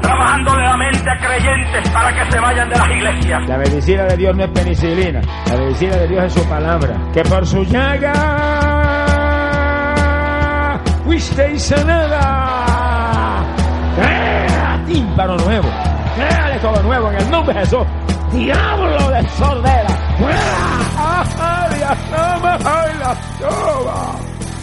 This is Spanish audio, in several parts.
trabajándole la mente a creyentes para que se vayan de las iglesias. La medicina de Dios no es penicilina. La medicina de Dios es su palabra. Que por su llaga fuisteis sanada. Crea tímpano nuevo. Créale todo nuevo en el nombre de Jesús. Diablo de sordera. ¡Fuera! ¡Ay, la toma! ¡Ay, la toma!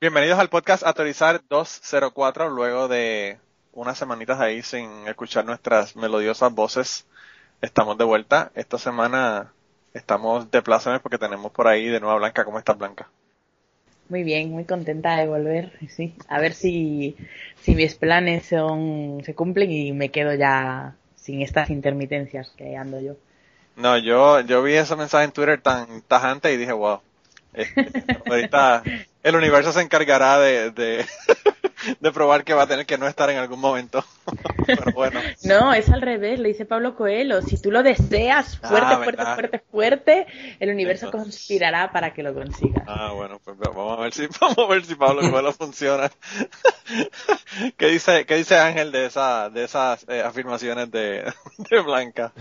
Bienvenidos al podcast Autorizar 204, luego de unas semanitas ahí sin escuchar nuestras melodiosas voces. Estamos de vuelta. Esta semana estamos de plácemes porque tenemos por ahí de nuevo a Blanca. ¿Cómo estás, Blanca? Muy bien, muy contenta de volver. Sí, a ver si, si mis planes son, se cumplen y me quedo ya sin estas intermitencias que ando yo. No, yo, yo vi ese mensaje en Twitter tan tajante y dije, wow. ahorita el universo se encargará de, de, de, probar que va a tener que no estar en algún momento. Pero bueno. No, es al revés, le dice Pablo Coelho. Si tú lo deseas fuerte, Ah, fuerte, ¿verdad? fuerte, fuerte, el universo Entonces. conspirará para que lo consigas. Ah, bueno, pues vamos a ver si, vamos a ver si Pablo Coelho funciona. ¿Qué dice, qué dice Ángel de esa, de esas eh, afirmaciones de, de Blanca?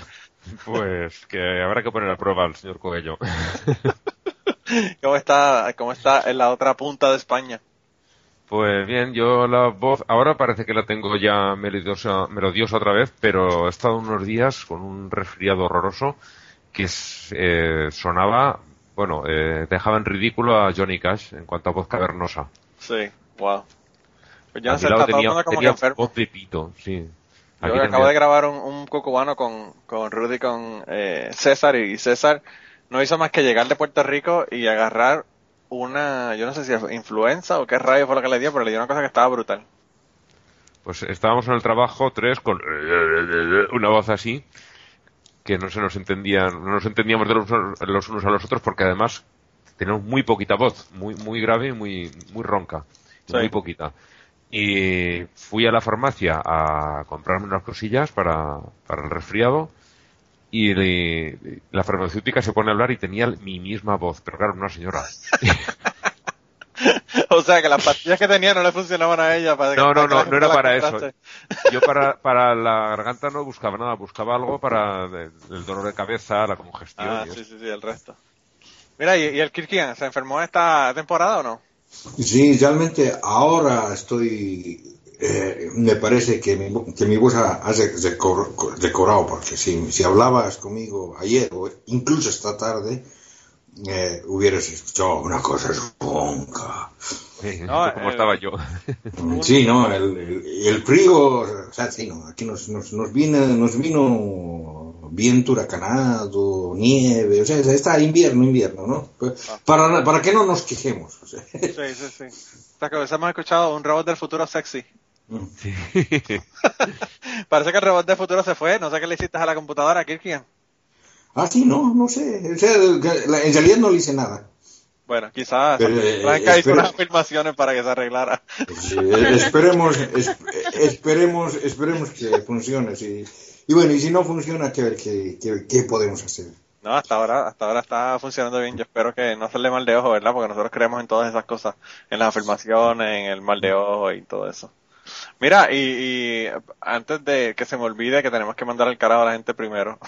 Pues que habrá que poner a prueba al señor Coello. ¿Cómo está, cómo está en la otra punta de España? Pues bien, yo la voz ahora parece que la tengo ya melodiosa, melodiosa otra vez, pero he estado unos días con un resfriado horroroso que eh, sonaba, bueno, eh, dejaba en ridículo a Johnny Cash en cuanto a voz cavernosa. Sí, wow. Pues yo A no mi sé, lado está tenía, como que tenía enfermo. voz de pito, sí. Yo acabo de grabar un, un cucubano con, con Rudy, con eh, César, y César no hizo más que llegar de Puerto Rico y agarrar una, yo no sé si influenza o qué rayo fue lo que le dio, pero le dio una cosa que estaba brutal. Pues estábamos en el trabajo tres con una voz así que no se nos entendía, no nos entendíamos de los, los unos a los otros porque además tenemos muy poquita voz, muy muy grave y muy muy ronca, Sí. muy poquita. Y fui a la farmacia a comprarme unas cosillas para, para el resfriado y le- la farmacéutica se pone a hablar y tenía mi misma voz, pero claro, una señora. o sea que las pastillas que tenía no le funcionaban a ella para No, no, para que no, no era para eso. Yo para, para la garganta no buscaba nada, buscaba algo para el dolor de cabeza, la congestión. Ah, y sí, eso. sí, sí, el resto. Mira, ¿y, y el Kirkian se enfermó esta temporada o no? Sí, realmente ahora estoy, eh, me parece que mi, que mi voz ha, ha recobrado, porque si, si hablabas conmigo ayer o incluso esta tarde, eh, hubieras escuchado una cosa ronca. Sí, No, como eh, estaba yo. Sí, no, el, el, el frío, o sea, sí, no, aquí nos, nos, nos vino, nos vino viento huracanado, nieve, o sea, está invierno, invierno, ¿no? Pues, Para, para que no nos quejemos. o sea. Sí, sí, sí. O sea que hemos escuchado un robot del futuro sexy. Sí. Parece que el robot del futuro se fue. No sé qué le hiciste a la computadora, Kirkian. Ah, sí, no, no sé. O sea, que en realidad no le hice nada. Bueno, quizás Pero, eh, hizo unas afirmaciones para que se arreglara. Eh, esperemos, es- esperemos, esperemos que funcione. sí. Y bueno, y si no funciona, ¿qué, qué, qué, qué podemos hacer? No, hasta ahora, hasta ahora está funcionando bien. Yo espero que no se le mal de ojo, ¿verdad? Porque nosotros creemos en todas esas cosas, en las afirmaciones, en el mal de ojo y todo eso. Mira, y, y antes de que se me olvide que tenemos que mandar al carajo a la gente primero,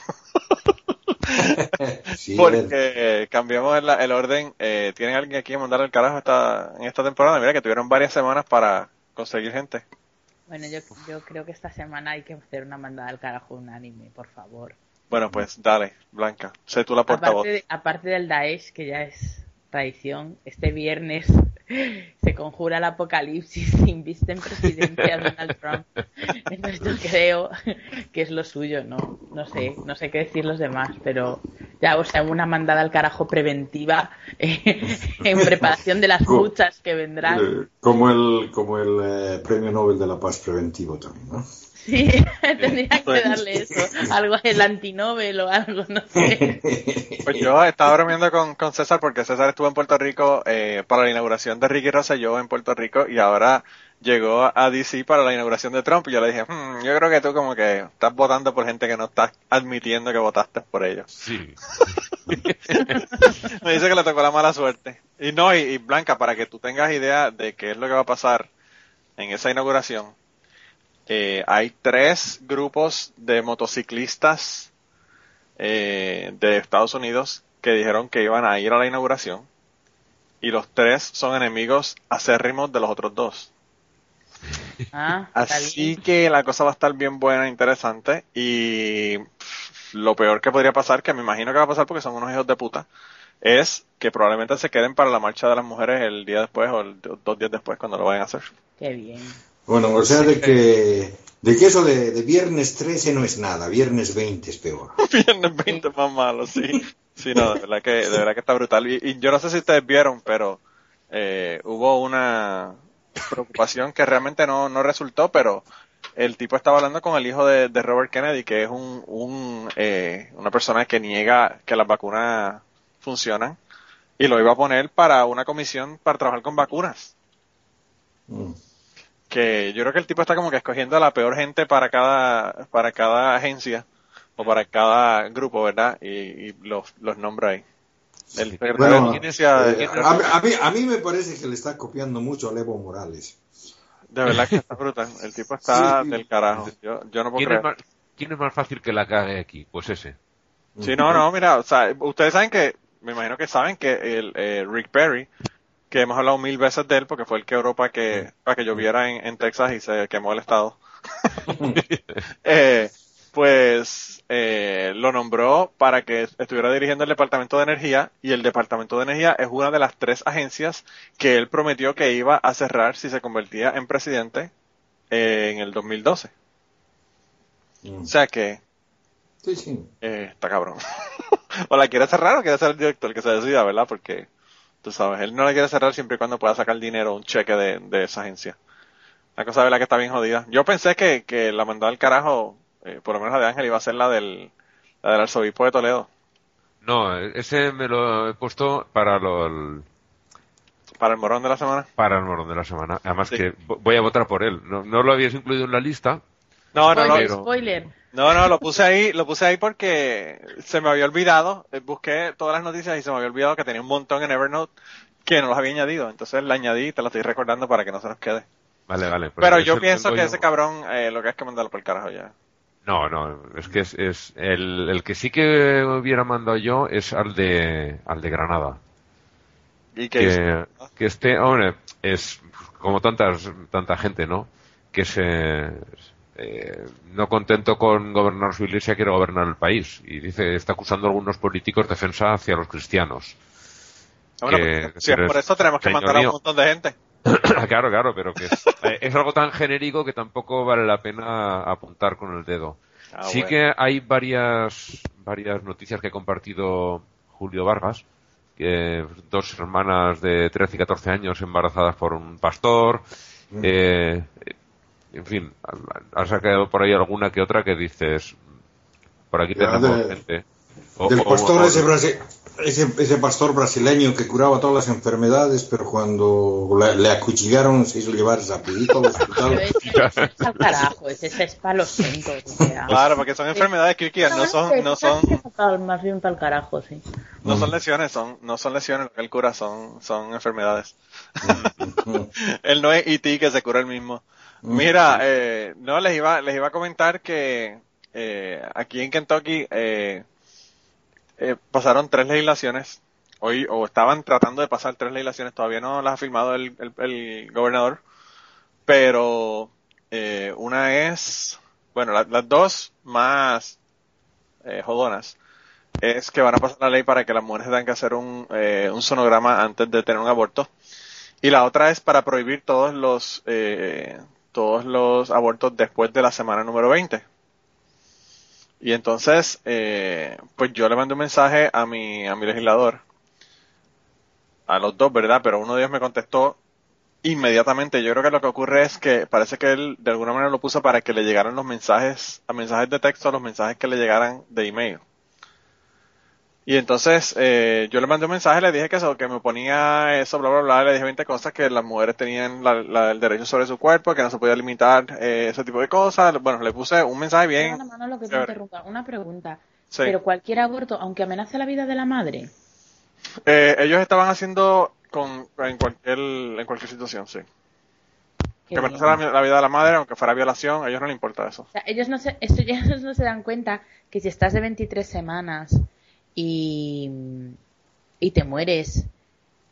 Sí, porque cambiamos el, el orden. Eh, ¿Tienen alguien aquí que mandar al carajo esta, en esta temporada? Mira que tuvieron varias semanas para conseguir gente. Bueno, yo, yo creo que esta semana hay que hacer una mandada al carajo unánime, por favor. Bueno, pues dale, Blanca, sé tú la portavoz. Aparte, de- aparte del Daesh, que ya es tradición, este viernes se conjura el apocalipsis sin vista en presidencia de Donald Trump. Entonces yo creo que es lo suyo, no, no sé, no sé qué decir los demás, pero ya, o sea, una mandada al carajo preventiva eh, en preparación de las muchas que vendrán. Como el, como el eh, premio Nobel de la Paz preventivo también, ¿no? Sí, tendría que darle eso, algo el antinobel o algo, no sé. Pues yo estaba bromeando con, con César porque César estuvo en Puerto Rico eh, para la inauguración de Ricky Rosselló en Puerto Rico y ahora llegó a DC para la inauguración de Trump y yo le dije, "Hmm, yo creo que tú como que estás votando por gente que no estás admitiendo que votaste por ellos. Sí. Me dice que le tocó la mala suerte. Y no, y, y Blanca, para que tú tengas idea de qué es lo que va a pasar en esa inauguración, eh, hay tres grupos de motociclistas eh, de Estados Unidos que dijeron que iban a ir a la inauguración y los tres son enemigos acérrimos de los otros dos. Ah, Así que la cosa va a estar bien buena e interesante y pff, lo peor que podría pasar, que me imagino que va a pasar porque son unos hijos de puta, es que probablemente se queden para la marcha de las mujeres el día después o el- dos días después cuando lo vayan a hacer. Qué bien. Bueno, o sea, de que, de que eso de, de viernes 13 no es nada, viernes 20 es peor. Viernes 20 más malo, sí. Sí, no, de verdad que, de verdad que está brutal. Y, y yo no sé si ustedes vieron, pero eh, hubo una preocupación que realmente no, no resultó, pero el tipo estaba hablando con el hijo de, de Robert Kennedy, que es un, un eh, una persona que niega que las vacunas funcionan, y lo iba a poner para una comisión para trabajar con vacunas. Mm. Que yo creo que el tipo está como que escogiendo a la peor gente para cada, para cada agencia o para cada grupo, ¿verdad? Y, y los, los nombra ahí. El Bueno, eh, a, a mí, a mí me parece que le está copiando mucho a Evo Morales. de verdad que está brutal. El tipo está Sí. del carajo. Yo, yo no puedo ¿Quién es, creer. más, quién es más fácil que la cague aquí? Pues ese. Sí, no, no, mira, o sea, ustedes saben que, me imagino que saben que el eh, Rick Perry, que hemos hablado mil veces de él porque fue el que oró para que, para que lloviera en, en Texas y se quemó el estado. eh, pues eh, lo nombró para que estuviera dirigiendo el Departamento de Energía y el Departamento de Energía es una de las tres agencias que él prometió que iba a cerrar si se convertía en presidente eh, en el 2012. Mm. O sea que Sí, sí. eh, está cabrón. o la quiere cerrar o quiere ser el director que se decida, ¿verdad? Porque, tú sabes, él no la quiere cerrar siempre y cuando pueda sacar dinero, un cheque de, de esa agencia. La cosa, ¿verdad? Que está bien jodida. Yo pensé que, que la mandó al carajo, eh, por lo menos la de Ángel, iba a ser la del, la del arzobispo de Toledo, No, ese me lo he puesto para lo, el- para el morón de la semana. para el morón de la semana. Además Sí. que vo- voy a votar por él. No, no lo habías incluido en la lista. No, no, no, Spoiler, pero- spoiler. No, no, lo puse ahí, lo puse ahí porque se me había olvidado, eh, busqué todas las noticias y se me había olvidado que tenía un montón en Evernote que no los había añadido. Entonces la añadí y te lo estoy recordando para que no se nos quede. Vale, vale. pues Pero yo pienso que yo. ese cabrón eh, lo que es que mandarlo por el carajo ya. No, no, es que es, es el, el que sí que hubiera mandado yo es al de al de Granada. Y que hizo? Que, que este, hombre, es como tantas tanta gente, ¿no? Que se eh, no contento con gobernar su iglesia quiere gobernar el país y dice está acusando a algunos políticos defensa hacia los cristianos. Bueno, que- pues, si es por es- eso tenemos que mandar a un montón de gente. claro, claro, pero que es, eh, es algo tan genérico que tampoco vale la pena apuntar con el dedo. Ah, sí bueno. que hay varias varias noticias que ha compartido Julio Vargas, que dos hermanas de 13 y 14 años embarazadas por un pastor, eh, en fin, ha- sacado por ahí alguna que otra que dices, por aquí Ya, tenemos de- gente. O- Del o- pastor o- ese, brasi- ese, ese pastor brasileño que curaba todas las enfermedades, pero cuando le, le acuchillaron se hizo llevar rapidito al Pero hospital. ese, ese es al carajo, ese, ese es para los tontos. O sea. Claro, porque son enfermedades críticas, no son, no son. Más bien para el carajo, sí. no son lesiones, son, no son lesiones lo que él cura, son, son enfermedades. él no es E.T. que se cura él mismo. Mira, eh, no, les iba, les iba a comentar que eh, aquí en Kentucky eh, eh, pasaron tres legislaciones. Hoy, o estaban tratando de pasar tres legislaciones, todavía no las ha firmado el, el, el gobernador. Pero eh, una es, bueno, la- las dos más eh, jodonas es que van a pasar la ley para que las mujeres tengan que hacer un, eh, un sonograma antes de tener un aborto. Y la otra es para prohibir todos los, eh, todos los abortos después de la semana número 20. Y entonces, eh, pues yo le mandé un mensaje a mi, a mi legislador, a los dos, ¿verdad? Pero uno de ellos me contestó inmediatamente. Yo creo que lo que ocurre es que parece que él de alguna manera lo puso para que le llegaran los mensajes, a mensajes de texto, a los mensajes que le llegaran de email. Y entonces eh, yo le mandé un mensaje, le dije que eso, que me ponía eso, bla, bla, bla, le dije 20 cosas, que las mujeres tenían la- la- el derecho sobre su cuerpo, que no se podía limitar eh, ese tipo de cosas. Bueno, le puse un mensaje bien. Manolo, que te interrumpa. Una pregunta. Sí. Pero cualquier aborto, aunque amenace la vida de la madre, Eh, ellos estaban haciendo con, en cualquier, en cualquier situación, sí. qué que amenazara la, la vida de la madre, aunque fuera violación, a ellos no les importa eso. O sea, ellos no se, ellos no se dan cuenta que si estás de 23 semanas y, y te mueres,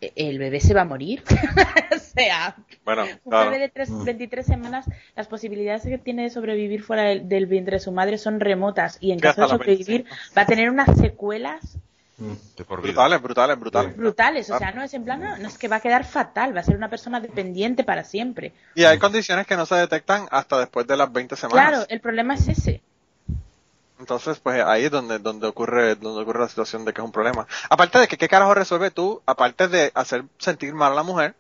e- el bebé se va a morir. o sea, Bueno, un claro. bebé de tres- 23 semanas, las posibilidades que tiene de sobrevivir fuera del, del vientre de su madre son remotas y en caso de sobrevivir va a tener unas secuelas vida. Brutales, brutales, brutales. brutales. O sea, no es en plan, no, no es que va a quedar fatal, va a ser una persona dependiente para siempre. Y hay condiciones que no se detectan hasta después de las 20 semanas. Claro, el problema es ese. Entonces, pues ahí es donde, donde ocurre, donde ocurre la situación de que es un problema. Aparte de que, ¿qué carajo resuelve tú? Aparte de hacer sentir mal a la mujer,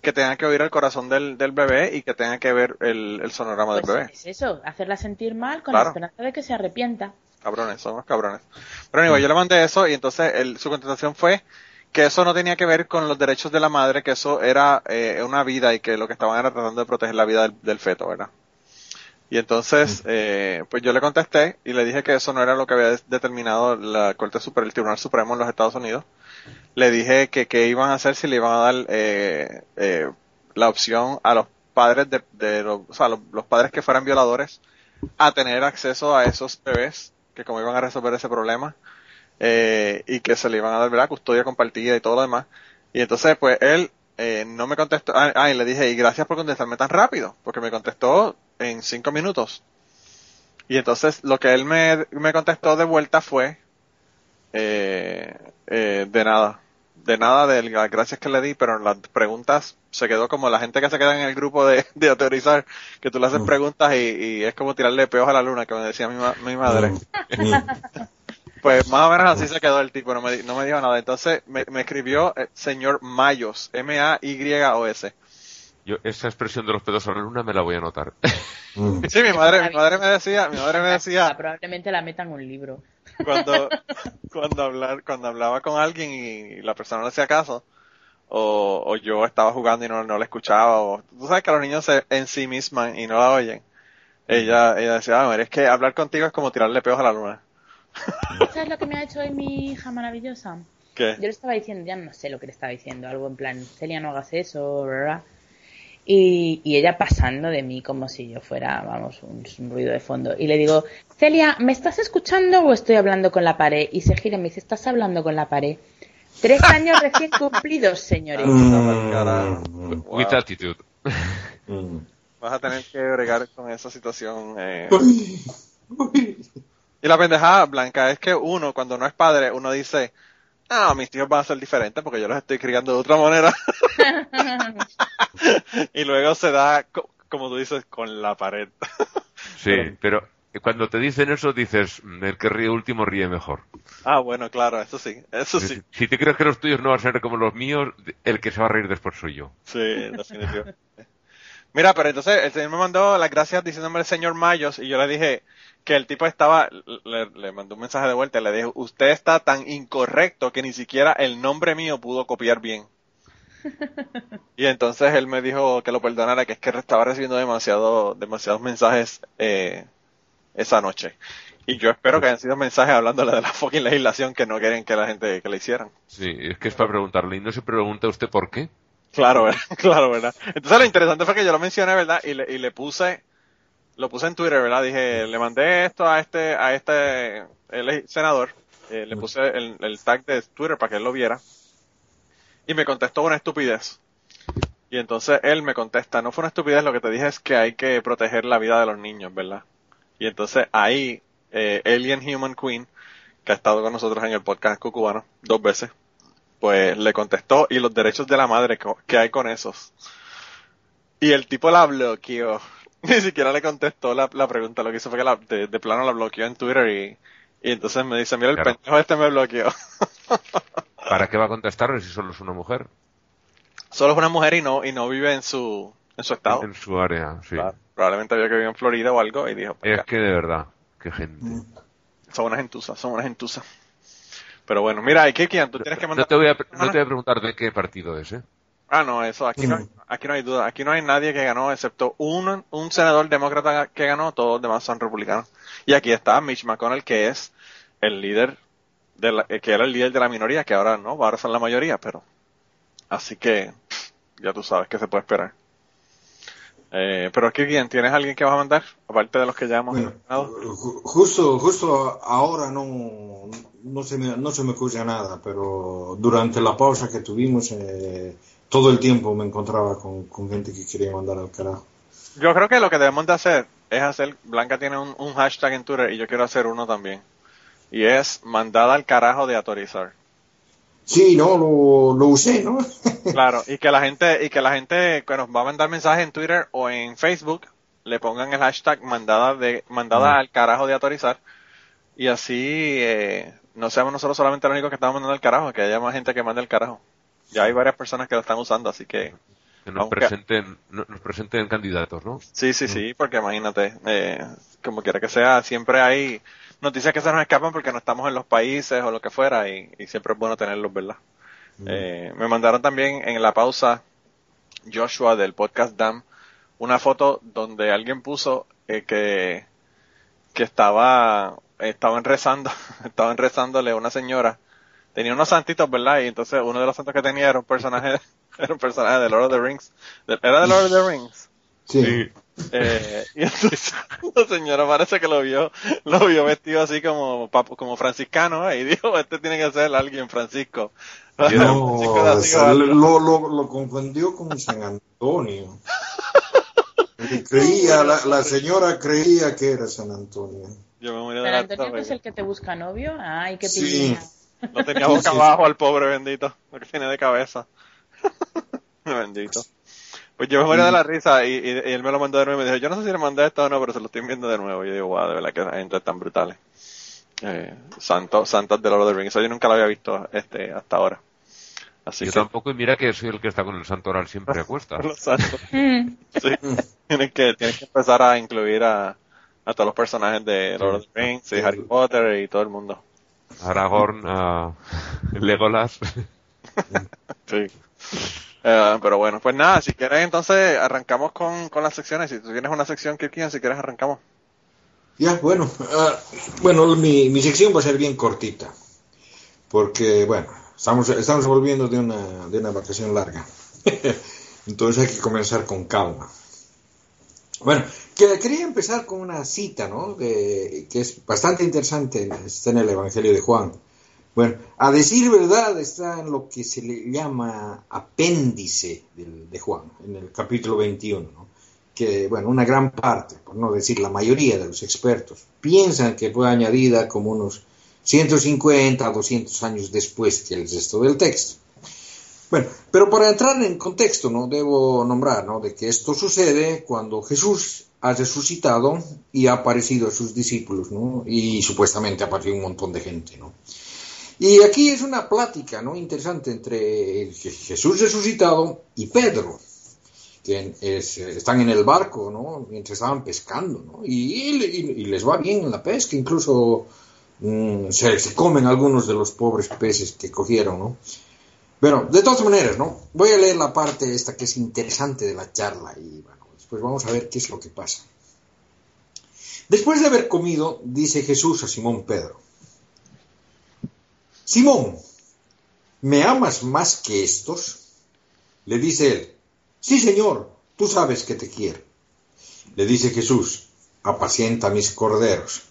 que tenga que oír el corazón del, del bebé y que tenga que ver el, el sonograma Pues del bebé. es eso, hacerla sentir mal con Claro. la esperanza de que se arrepienta. Cabrones, son unos cabrones. Pero anyway, yo le mandé eso y entonces el- su contestación fue que eso no tenía que ver con los derechos de la madre, que eso era eh, una vida y que lo que estaban era tratando de proteger la vida del, del feto, ¿verdad? Y entonces, eh, pues yo le contesté y le dije que eso no era lo que había determinado la Corte Superior, el Tribunal Supremo en los Estados Unidos. Le dije que qué iban a hacer si le iban a dar eh, eh, la opción a los padres de, de los, o sea, los, los padres que fueran violadores a tener acceso a esos bebés, que como iban a resolver ese problema, eh, y que se le iban a dar ¿verdad? custodia compartida y todo lo demás. Y entonces, pues él eh, no me contestó, ah, ah, y le dije, y gracias por contestarme tan rápido, porque me contestó en cinco minutos. Y entonces lo que él me, me contestó de vuelta fue, eh, eh, de nada, de nada de las gracias que le di, pero en las preguntas se quedó como la gente que se queda en el grupo de, de teorizar, que tú le haces preguntas y, y es como tirarle peos a la luna, que me decía mi, ma- mi madre. Pues más o menos así se quedó el tipo, no me, no me dijo nada. Entonces me, me escribió eh, señor Mayos, M-A-Y-O-S. Yo, esa expresión de los pedos a la luna me la voy a anotar. Mm. Sí, mi madre, mi madre me decía, mi madre me Ah, decía, probablemente la metan en un libro. cuando, cuando hablar, cuando hablaba con alguien y la persona no hacía caso, o, o yo estaba jugando y no, no la escuchaba, o tú sabes que los niños se en sí misman y no la oyen. Ella, ella decía, ah, es que hablar contigo es como tirarle peos a la luna. ¿Sabes lo que me ha hecho hoy mi hija maravillosa? ¿Qué? Yo le estaba diciendo, ya no sé lo que le estaba diciendo, algo en plan, Celia, no hagas eso, ¿verdad? Y, y ella pasando de mí como si yo fuera, vamos, un, un ruido de fondo. Y le digo, Celia, ¿me estás escuchando o estoy hablando con la pared? Y se gira y me dice, ¿estás hablando con la pared? Tres años recién cumplidos, señores. Mm. With attitude. Mm. Vas a tener que bregar con esa situación. Eh. Y la pendejada, Blanca, es que uno, cuando no es padre, uno dice, ah, mis hijos van a ser diferentes porque yo los estoy criando de otra manera. y luego se da, co- como tú dices, con la pared. Sí, pero cuando te dicen eso dices, "Mm, el que ríe último ríe mejor. ah, bueno, claro, eso sí, eso sí. Si te crees que los tuyos no van a ser como los míos, el que se va a reír después soy yo. Sí, en definitivo. Mira, pero entonces el señor me mandó las gracias diciéndome el señor Mayos y yo le dije que el tipo estaba, le, le mandó un mensaje de vuelta y le dije, usted está tan incorrecto que ni siquiera el nombre mío pudo copiar bien. Y entonces él me dijo que lo perdonara, que es que estaba recibiendo demasiado, demasiados mensajes eh, esa noche. Y yo espero que hayan sido mensajes hablándole de la fucking legislación que no quieren que la gente que le hicieran. Sí, es que es para preguntarle. ¿Y no se pregunta usted por qué? Claro, ¿verdad? claro, ¿verdad? Entonces lo interesante fue que yo lo mencioné, ¿verdad? Y le, y le puse, lo puse en Twitter, ¿verdad? Dije, le mandé esto a este, a este el senador, eh, le puse el, el tag de Twitter para que él lo viera. Y me contestó una estupidez. Y entonces él me contesta, no fue una estupidez, lo que te dije es que hay que proteger la vida de los niños, ¿verdad? Y entonces ahí, eh, Alien Human Queen, que ha estado con nosotros en el podcast cucubano dos veces, pues le contestó y los derechos de la madre que hay con esos. Y el tipo la bloqueó. Ni siquiera le contestó la, pregunta. Lo que hizo fue que la, de, plano la bloqueó en Twitter y, y entonces me dice, mira, el pendejo este me bloqueó. ¿Para qué va a contestarle si solo es una mujer? Solo es una mujer y no, y no vive en su, en su estado. En su área, sí. Probablemente había que vivir en Florida o algo y dijo. Pues es que de verdad, qué gente. Mm. Son unas gentusas, son unas gentusas. Pero bueno, mira, ¿y qué, Tú tienes que mandar... No te, voy a, no te voy a preguntar de qué partido es, ¿eh? Ah, no, eso, aquí no, aquí no hay duda. Aquí no hay nadie que ganó, excepto un, un senador demócrata que ganó, todos los demás son republicanos. Y aquí está Mitch McConnell, que es el líder, de la, que era el líder de la minoría, que ahora no, ahora son la mayoría, pero... Así que, ya tú sabes que se puede esperar. Eh, pero aquí, ¿quién? ¿Tienes alguien que vas a mandar? Aparte de los que ya hemos bueno, Justo, justo ahora no, no, se me, no se me ocurre nada, pero durante la pausa que tuvimos, eh, todo el tiempo me encontraba con, gente que quería mandar al carajo. Yo creo que lo que debemos de hacer es hacer, Blanca tiene un, hashtag en Twitter y yo quiero hacer uno también. Y es mandada al carajo de autorizar. Sí, no, lo, lo usé, ¿no? claro, y que la gente, y que la gente que nos va a mandar mensajes en Twitter o en Facebook, le pongan el hashtag mandada de, mandada al carajo de autorizar. Y así, eh, no seamos nosotros solamente los únicos que estamos mandando al carajo, que haya más gente que mande el carajo ya hay varias personas que lo están usando, así que... Que nos, presenten, nos presenten candidatos, ¿no? Sí, sí, sí, porque imagínate, eh, como quiera que sea, siempre hay noticias que se nos escapan porque no estamos en los países o lo que fuera y, siempre es bueno tenerlos, ¿verdad? Eh, me mandaron también en la pausa Joshua del podcast DAM una foto donde alguien puso eh, que, que estaba, estaban rezando, estaban rezándole a una señora tenía unos santitos, ¿verdad? Y entonces uno de los santos que tenía era un personaje, era un personaje de Lord of the Rings. ¿Era de Lord of the Rings? Sí. Eh, y entonces la señora parece que lo vio, lo vio vestido así como, como franciscano ¿eh? y dijo, este tiene que ser alguien Francisco. No, lo, lo, lo, confundió con San Antonio. Creía, la, la, señora creía que era San Antonio. Yo me San Antonio que es el que te busca novio. Ay, qué sí. No tenía boca abajo al pobre bendito, lo que tiene de cabeza. bendito. Pues yo me morí de la risa y, él me lo mandó de nuevo y me dijo, yo no sé si le mandé esto o no, pero se lo estoy viendo de nuevo. Y yo digo, wow, de verdad que la gente es tan brutal. Eh, santos, santos de Lord of the Rings. Eso yo nunca lo había visto este hasta ahora. Así yo tampoco, y mira que soy el que está con el santo oral siempre a cuesta. Mm. sí. tienes que, tienes que empezar a incluir a, a todos los personajes de Lord of the Rings y Harry Potter y todo el mundo. Aragorn, uh, Legolas. sí. Eh, pero bueno, pues nada, si quieres entonces arrancamos con, con las secciones. Si tú tienes una sección, Kirkian, si quieres arrancamos. Ya, bueno, uh, bueno, mi, mi sección va a ser bien cortita, porque bueno, estamos, estamos volviendo de una, de una vacación larga, entonces hay que comenzar con calma. Bueno, que quería empezar con una cita, ¿no? que es bastante interesante, está en el Evangelio de Juan. Bueno, a decir verdad está en lo que se le llama apéndice de, Juan, en el capítulo 21, ¿no? que, bueno, una gran parte, por no decir la mayoría de los expertos, piensan que fue añadida como unos 150 a 200 años después que el resto del texto. Bueno, pero para entrar en contexto, ¿no? Debo nombrar, ¿no? De que esto sucede cuando Jesús ha resucitado y ha aparecido a sus discípulos, ¿no? Y supuestamente ha aparecido un montón de gente, ¿no? Y aquí es una plática, ¿no? Interesante entre Jesús resucitado y Pedro, que están en el barco, ¿no? Mientras estaban pescando, ¿no? Y, les va bien en la pesca, incluso mm, se, comen algunos de los pobres peces que cogieron, ¿no? Bueno, de todas maneras, ¿no? Voy a leer la parte esta que es interesante de la charla y después vamos a ver qué es lo que pasa. Después de haber comido, dice Jesús a Simón Pedro, Simón, ¿me amas más que estos? Le dice él, sí Señor, tú sabes que te quiero. Le dice Jesús, apacienta mis corderos.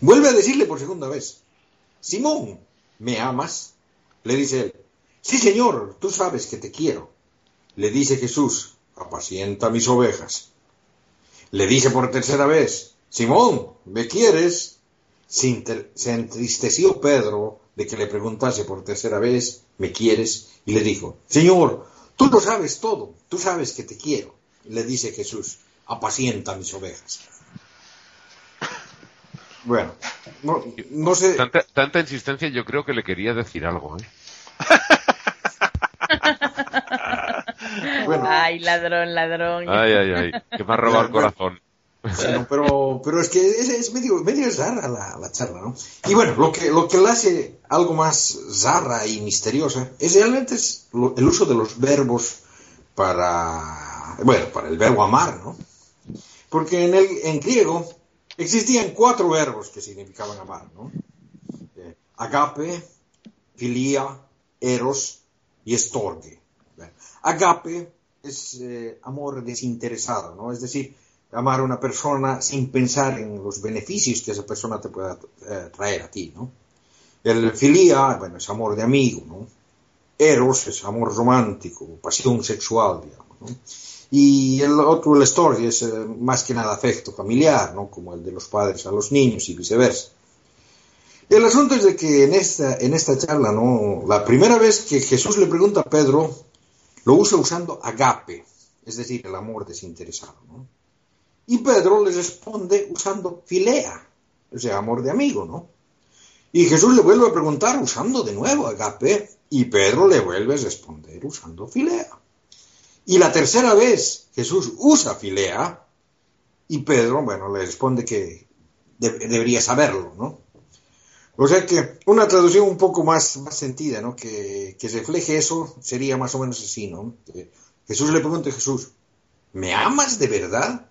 Vuelve a decirle por segunda vez, Simón, ¿me amas? Le dice él, Sí, Señor, tú sabes que te quiero. Le dice Jesús, apacienta mis ovejas. Le dice por tercera vez, Simón, ¿me quieres? Se, entristeció Pedro de que le preguntase por tercera vez, ¿me quieres? Y le dijo, Señor, tú lo sabes todo, tú sabes que te quiero. Y le dice Jesús, apacienta mis ovejas. Bueno, no, no sé. Tanta, tanta insistencia yo creo que le quería decir algo, ¿eh? Bueno, Ay, ladrón, ladrón. Ay, ay, ay, que me ha robado el corazón. Bueno, pero, pero es que es, es medio, medio rara la, la charla, ¿no? Y bueno, lo que, lo que la hace algo más rara y misteriosa es realmente es lo- el uso de los verbos para, bueno, para el verbo amar, ¿no? Porque en, el, en griego existían cuatro verbos que significaban amar, ¿no? Eh, agape, filia, eros y estorge. Bueno, Agape es eh, amor desinteresado, ¿no? Es decir, amar a una persona sin pensar en los beneficios que esa persona te pueda eh, traer a ti, ¿no? El filia, bueno, es amor de amigo, ¿no? Eros es amor romántico, pasión sexual, digamos, ¿no? Y el otro, el storge, es eh, más que nada afecto familiar, ¿no? Como el de los padres a los niños y viceversa. El asunto es de que en esta, en esta charla, ¿no? La primera vez que Jesús le pregunta a Pedro, lo usa usando agape, es decir, el amor desinteresado, ¿no? Y Pedro le responde usando filea, o sea, amor de amigo, ¿no? Y Jesús le vuelve a preguntar usando de nuevo agape, y Pedro le vuelve a responder usando filea. Y la tercera vez Jesús usa filea, y Pedro, bueno, le responde que de- debería saberlo, ¿no? O sea que una traducción un poco más, más sentida, ¿no? Que, que refleje eso sería más o menos así, ¿no? Jesús le pregunta a Jesús, ¿me amas de verdad?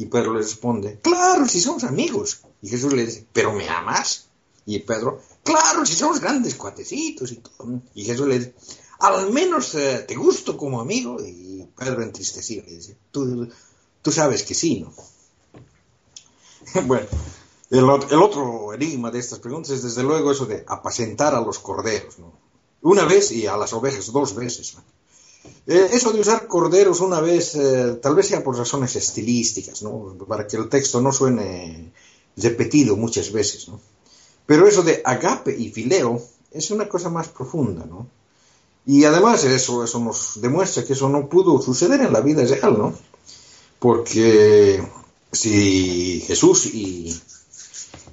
Y Pedro le responde, claro, si somos amigos. Y Jesús le dice, ¿pero me amas? Y Pedro, claro, si somos grandes cuatecitos y todo. Y Jesús le dice, al menos eh, te gusto como amigo. Y Pedro entristecido le dice, tú, sabes que sí, ¿no? bueno, el, el otro enigma de estas preguntas es desde luego eso de apacentar a los corderos, ¿no? Una vez y a las ovejas dos veces, ¿no? Eh, eso de usar corderos una vez, eh, tal vez sea por razones estilísticas. Para que el texto no suene repetido muchas veces. Pero eso de agape y fileo es una cosa más profunda, ¿no? Y además eso, eso nos demuestra que eso no pudo suceder en la vida real, ¿no? Porque si Jesús y,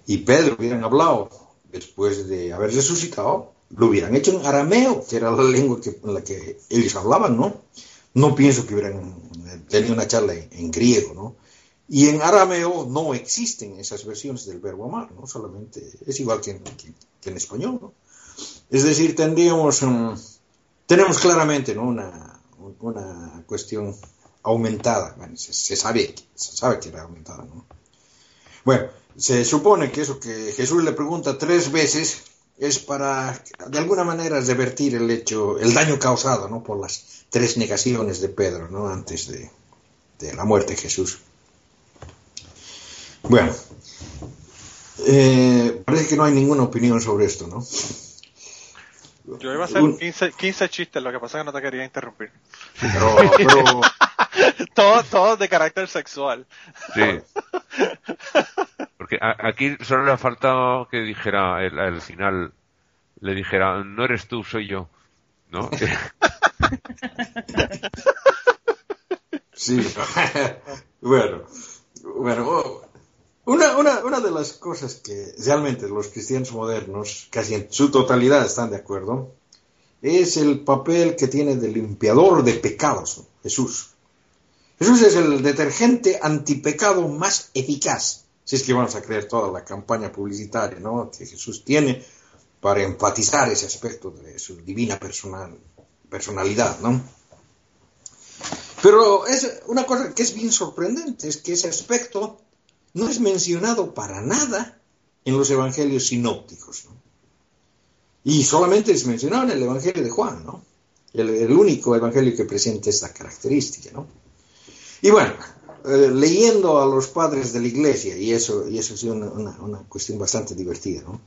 y Pedro hubieran hablado después de haber resucitado, lo hubieran hecho en arameo, que era la lengua que, en la que ellos hablaban, ¿no? No pienso que hubieran tenido una charla en, en griego, ¿no? Y en arameo no existen esas versiones del verbo amar, ¿no? Solamente es igual que en, que- que en español, ¿no? Es decir, tendríamos, mm, tenemos claramente, ¿no? Una, una cuestión aumentada, bueno, se, se sabe, se sabe que era aumentada, ¿no? Bueno, se supone que eso que Jesús le pregunta tres veces es para, de alguna manera, revertir el hecho, el daño causado, ¿no? Por las tres negaciones de Pedro, ¿no? Antes de, de la muerte de Jesús. Bueno, eh, parece que no hay ninguna opinión sobre esto, ¿no? Yo iba a hacer Un- 15, 15 chistes, lo que pasa es que no te quería interrumpir. Pero, pero Todos todos de carácter sexual. Sí. Porque a- aquí solo le ha faltado que dijera el- al final, le dijera, no eres tú, soy yo. ¿No? Sí, bueno, bueno, una, una, una de las cosas que realmente los cristianos modernos, casi en su totalidad están de acuerdo, es el papel que tiene de limpiador de pecados, Jesús. Jesús es el detergente antipecado más eficaz, si es que vamos a creer toda la campaña publicitaria ¿no? que Jesús tiene para enfatizar ese aspecto de su divina personal, personalidad, ¿no? Pero es una cosa que es bien sorprendente, es que ese aspecto no es mencionado para nada en los evangelios sinópticos. ¿no? Y solamente es mencionado en el evangelio de Juan, ¿no? El, el único evangelio que presenta esta característica, ¿no? Y bueno, eh, leyendo a los padres de la iglesia, y eso, y eso es una, una- cuestión bastante divertida, ¿no?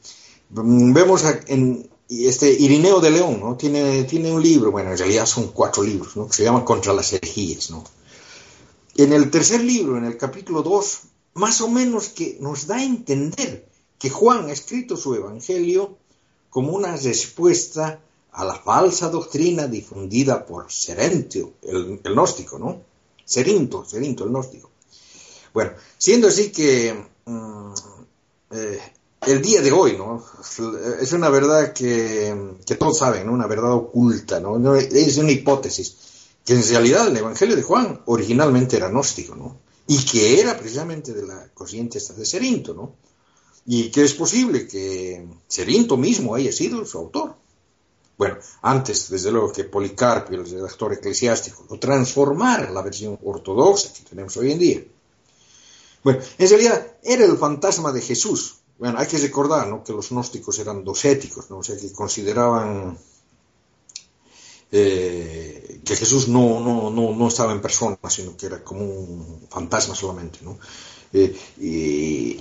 Mm, Vemos en este Irineo de León, ¿no? Tiene, tiene un libro, bueno, en realidad son cuatro libros, ¿no? Que se llama Contra las herejías, ¿no? En el tercer libro, en el capítulo 2, más o menos que nos da a entender que Juan ha escrito su evangelio como una respuesta a la falsa doctrina difundida por Serentio, el, el gnóstico, ¿no? Serinto, Serinto, el gnóstico. Bueno, siendo así que mm, eh, el día de hoy, ¿no? Es una verdad que, que todos saben, ¿no? Una verdad oculta, ¿no? No, Es una hipótesis, que en realidad el Evangelio de Juan originalmente era gnóstico, ¿no? Y que era precisamente de la corriente esta de Serinto, ¿no? Y que es posible que Serinto mismo haya sido su autor. Bueno, antes, desde luego, que Policarpio, el redactor eclesiástico, lo transformara la versión ortodoxa que tenemos hoy en día. Bueno, en realidad era el fantasma de Jesús. Bueno, hay que recordar ¿no? que los gnósticos eran docéticos, ¿no? o sea, que consideraban eh, que Jesús no, no, no, no, estaba en persona, sino que era como un fantasma solamente. ¿no? Eh, y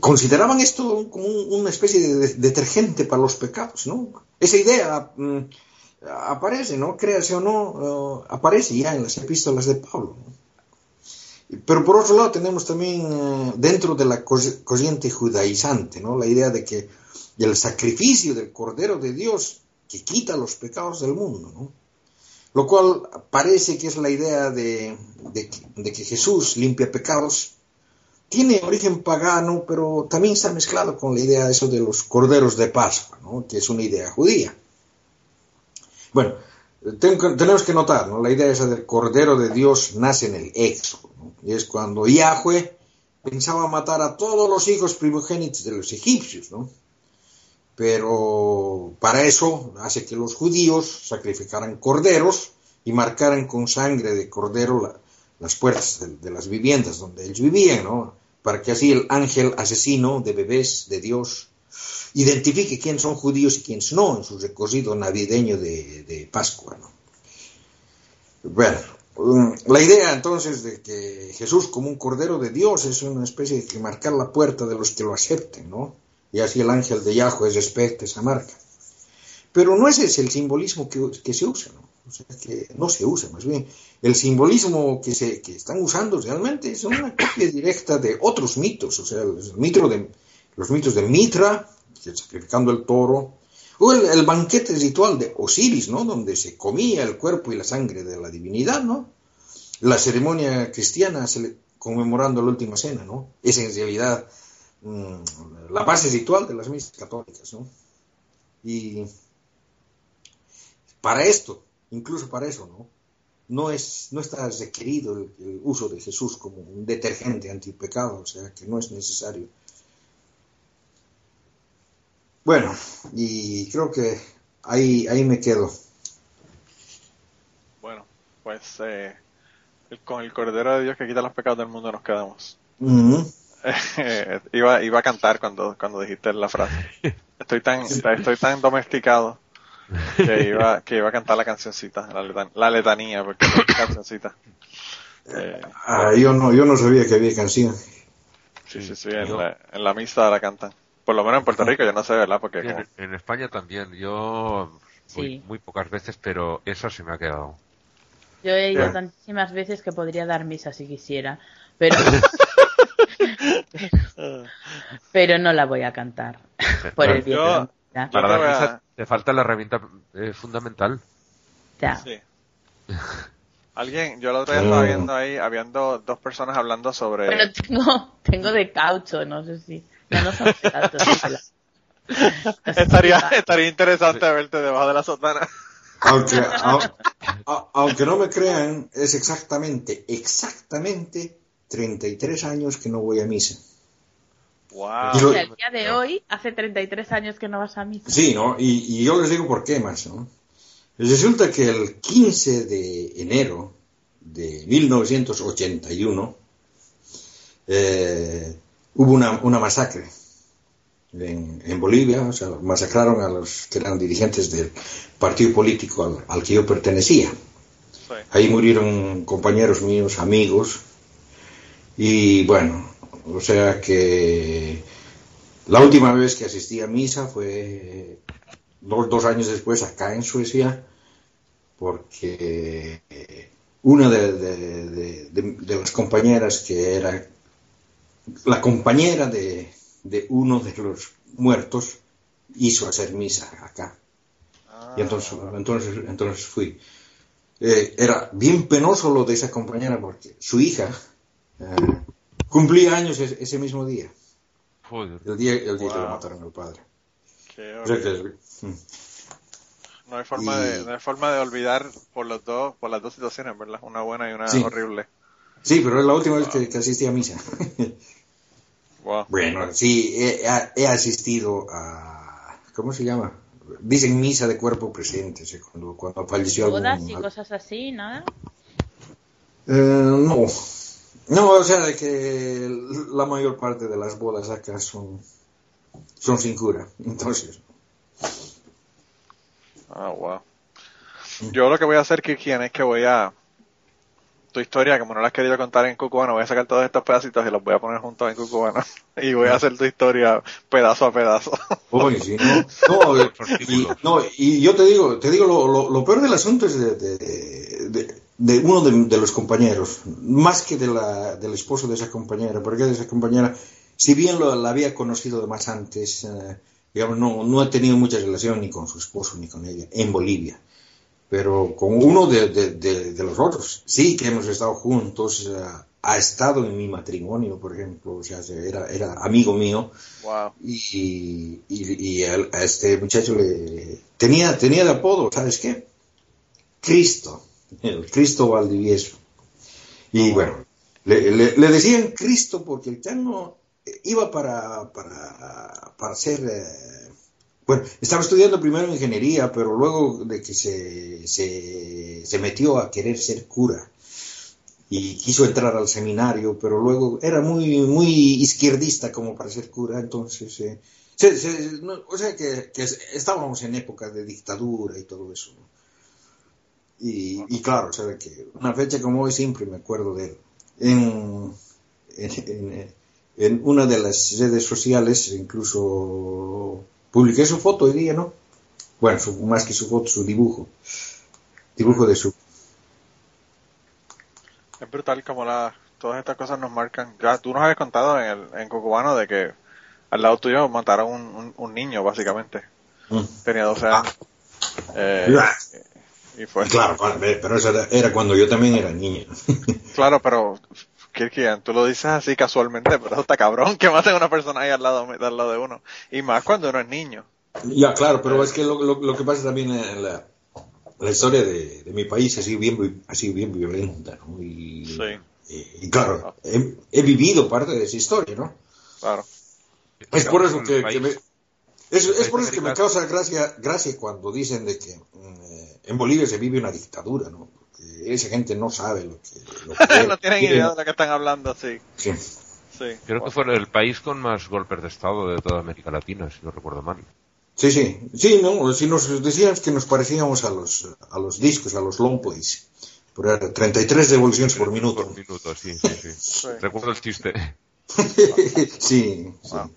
consideraban esto como un, una especie de detergente para los pecados. ¿no? Esa idea mm, aparece, ¿no? créase o no, uh, aparece ya en las epístolas de Pablo. Pero por otro lado tenemos también eh, dentro de la corriente judaizante, ¿no? La idea de que el sacrificio del Cordero de Dios que quita los pecados del mundo. Lo cual parece que es la idea de, de, de que Jesús limpia pecados. Tiene origen pagano, pero también está mezclado con la idea de eso de los corderos de Pascua, ¿no? Que es una idea judía. Bueno, tenemos que notar, ¿no? La idea esa del Cordero de Dios nace en el Éxodo. Y es cuando Yahweh pensaba matar a todos los hijos primogénitos de los egipcios, ¿no? Pero para eso hace que los judíos sacrificaran corderos y marcaran con sangre de cordero la, las puertas de, de, las viviendas donde ellos vivían, ¿no? Para que así el ángel asesino de bebés de Dios identifique quiénes son judíos y quiénes no en su recorrido navideño de, Pascua. ¿no? Bueno, um, la idea entonces de que Jesús como un cordero de Dios es una especie de que marcar la puerta de los que lo acepten, ¿no? Y así el ángel de Yahweh respeta esa marca. Pero no ese es el simbolismo que, que se usa, ¿no? O sea, que no se usa, más bien. El simbolismo que, se, que están usando realmente es una copia directa de otros mitos, o sea, de, los mitos de Mitra, sacrificando el toro, o el, banquete ritual de Osiris, ¿no? Donde se comía el cuerpo y la sangre de la divinidad, ¿no? La ceremonia cristiana conmemorando la última cena, ¿no? Es en realidad mmm, la base ritual de las misas católicas, ¿no? Y para esto, incluso para eso, ¿no? No, es, no está requerido el, el uso de Jesús como un detergente antipecado, o sea que no es necesario. Bueno, y creo que ahí, ahí me quedo. Bueno, pues eh, con el Cordero de Dios que quita los pecados del mundo nos quedamos. Mm -hmm. iba, iba a cantar cuando, cuando dijiste la frase. Estoy tan, estoy tan domesticado que iba, que iba a cantar la cancioncita, la, letan, la letanía, porque es cancioncita. Eh, ah, yo no, yo no sabía que había canción. Sí, sí, sí, en la, en la misa la cantan. Por lo menos en Puerto Rico, yo no sé, ¿verdad? Porque en, como... en, España también. Yo muy, Sí. muy pocas veces, pero eso se me ha quedado. Yo he ido Bien. tantísimas veces que podría dar misa si quisiera, pero pero no la voy a cantar por el bien de la Yo- Para te dar voy a- misa te falta la herramienta eh, fundamental. Ya. Sí. Alguien, yo el otro día estaba viendo ahí, habiendo dos personas hablando sobre... Pero tengo, tengo de caucho, no sé si. No, no son de caucho, no estaría, estaría interesante verte debajo de la sotana. Aunque, a- a- aunque no me crean, es exactamente, exactamente 33 años que no voy a misa. Wow. Y lo- el día de hoy, hace 33 años que no vas a misa. Sí, ¿no? Y, y yo les digo por qué más, ¿no? Resulta que el 15 de enero de 1981 eh, hubo una, una masacre en, en Bolivia, o sea, masacraron a los que eran dirigentes del partido político al, al que yo pertenecía. Sí. Ahí murieron compañeros míos, amigos, y bueno, o sea que la última vez que asistí a misa fue dos, dos años después acá en Suecia, porque una de, de, de, de, las compañeras que era la compañera de, de uno de los muertos hizo hacer misa acá. Y entonces, entonces, entonces fui. Eh, era bien penoso lo de esa compañera porque su hija eh, cumplía años ese, mismo día. Joder. El día, el día que lo mataron al padre. Qué O sea que, horrible. mm, No hay forma Y- de, no hay forma de olvidar por los dos, por las dos situaciones, ¿verdad? Una buena y una Sí. horrible. sí, pero es la última vez que, que asistí a misa. Wow. bueno, sí, he, he asistido a... ¿Cómo se llama? Dicen misa de cuerpo presente, sea, cuando, cuando falleció algún... Bodas y cosas así, nada. Eh, no. No, o sea, de que la mayor parte de las bodas acá son, son sin cura. Entonces, Ah, wow. Yo lo que voy a hacer, Kirkian, es que voy a... Tu historia, como no la has querido contar en Cucubano, voy a sacar todos estos pedacitos y los voy a poner juntos en Cucubano. Y voy a hacer tu historia pedazo a pedazo. oye, sí, no, no, y, no, y yo te digo, te digo, lo, lo, lo peor del asunto es de, de, de- de uno de, de los compañeros, más que de la, del esposo de esa compañera, porque de esa compañera, si bien lo, la había conocido de más antes, eh, digamos, no, no ha tenido mucha relación ni con su esposo ni con ella, en Bolivia. Pero con uno de, de- los otros, sí que hemos estado juntos, eh, ha estado en mi matrimonio, por ejemplo, o sea, era, era amigo mío, Wow. y, y, y a, a este muchacho le tenía, tenía de apodo, ¿sabes qué? Cristo, el Cristo Valdivieso. Y bueno, le, le- decían Cristo porque el chano iba para, para, para ser, eh, bueno, estaba estudiando primero ingeniería, pero luego de que se, se, metió a querer ser cura y quiso entrar al seminario, pero luego era muy, muy izquierdista como para ser cura, entonces, eh, no, o sea que, que estábamos en época de dictadura y todo eso. ¿no? Y, y claro, sea que una fecha como hoy siempre me acuerdo de él. En, en, en- en una de las redes sociales incluso publiqué su foto hoy día, ¿no? Bueno, su- más que su foto, su dibujo. Dibujo de su Es brutal como la, todas estas cosas nos marcan. Ya, tú nos habías contado en, el, en Cucubano de que al lado tuyo mataron un, un, un niño, básicamente. Mm. Tenía 12 años. Eh. Y fue. Claro, pero eso era, era cuando yo también era niño. Claro, pero Kirkian, tú lo dices así casualmente, pero está cabrón que maten a una persona ahí al lado, al lado de uno. Y más cuando uno es niño. ya, claro, pero es que lo, lo, lo que pasa también en la, la historia de, de mi país ha sido bien, sido bien violenta, ¿no? Y, Sí. y, y claro, he, he vivido parte de esa historia, ¿no? Claro. Es por eso que, que me, es, es por eso que me causa gracia, gracia cuando dicen de que eh, en Bolivia se vive una dictadura, ¿no? Porque esa gente no sabe lo que... Lo que no tienen quieren. idea de lo que están hablando, sí. Sí. Sí. Creo que fue el país con más golpes de Estado de toda América Latina, si no recuerdo mal. Sí, sí, sí, no, si nos decían que nos parecíamos a los, a los discos, a los long plays, pero era 33 devoluciones por minuto. Por minuto, sí, sí, sí. Sí. Recuerdo el chiste. sí, sí. Wow.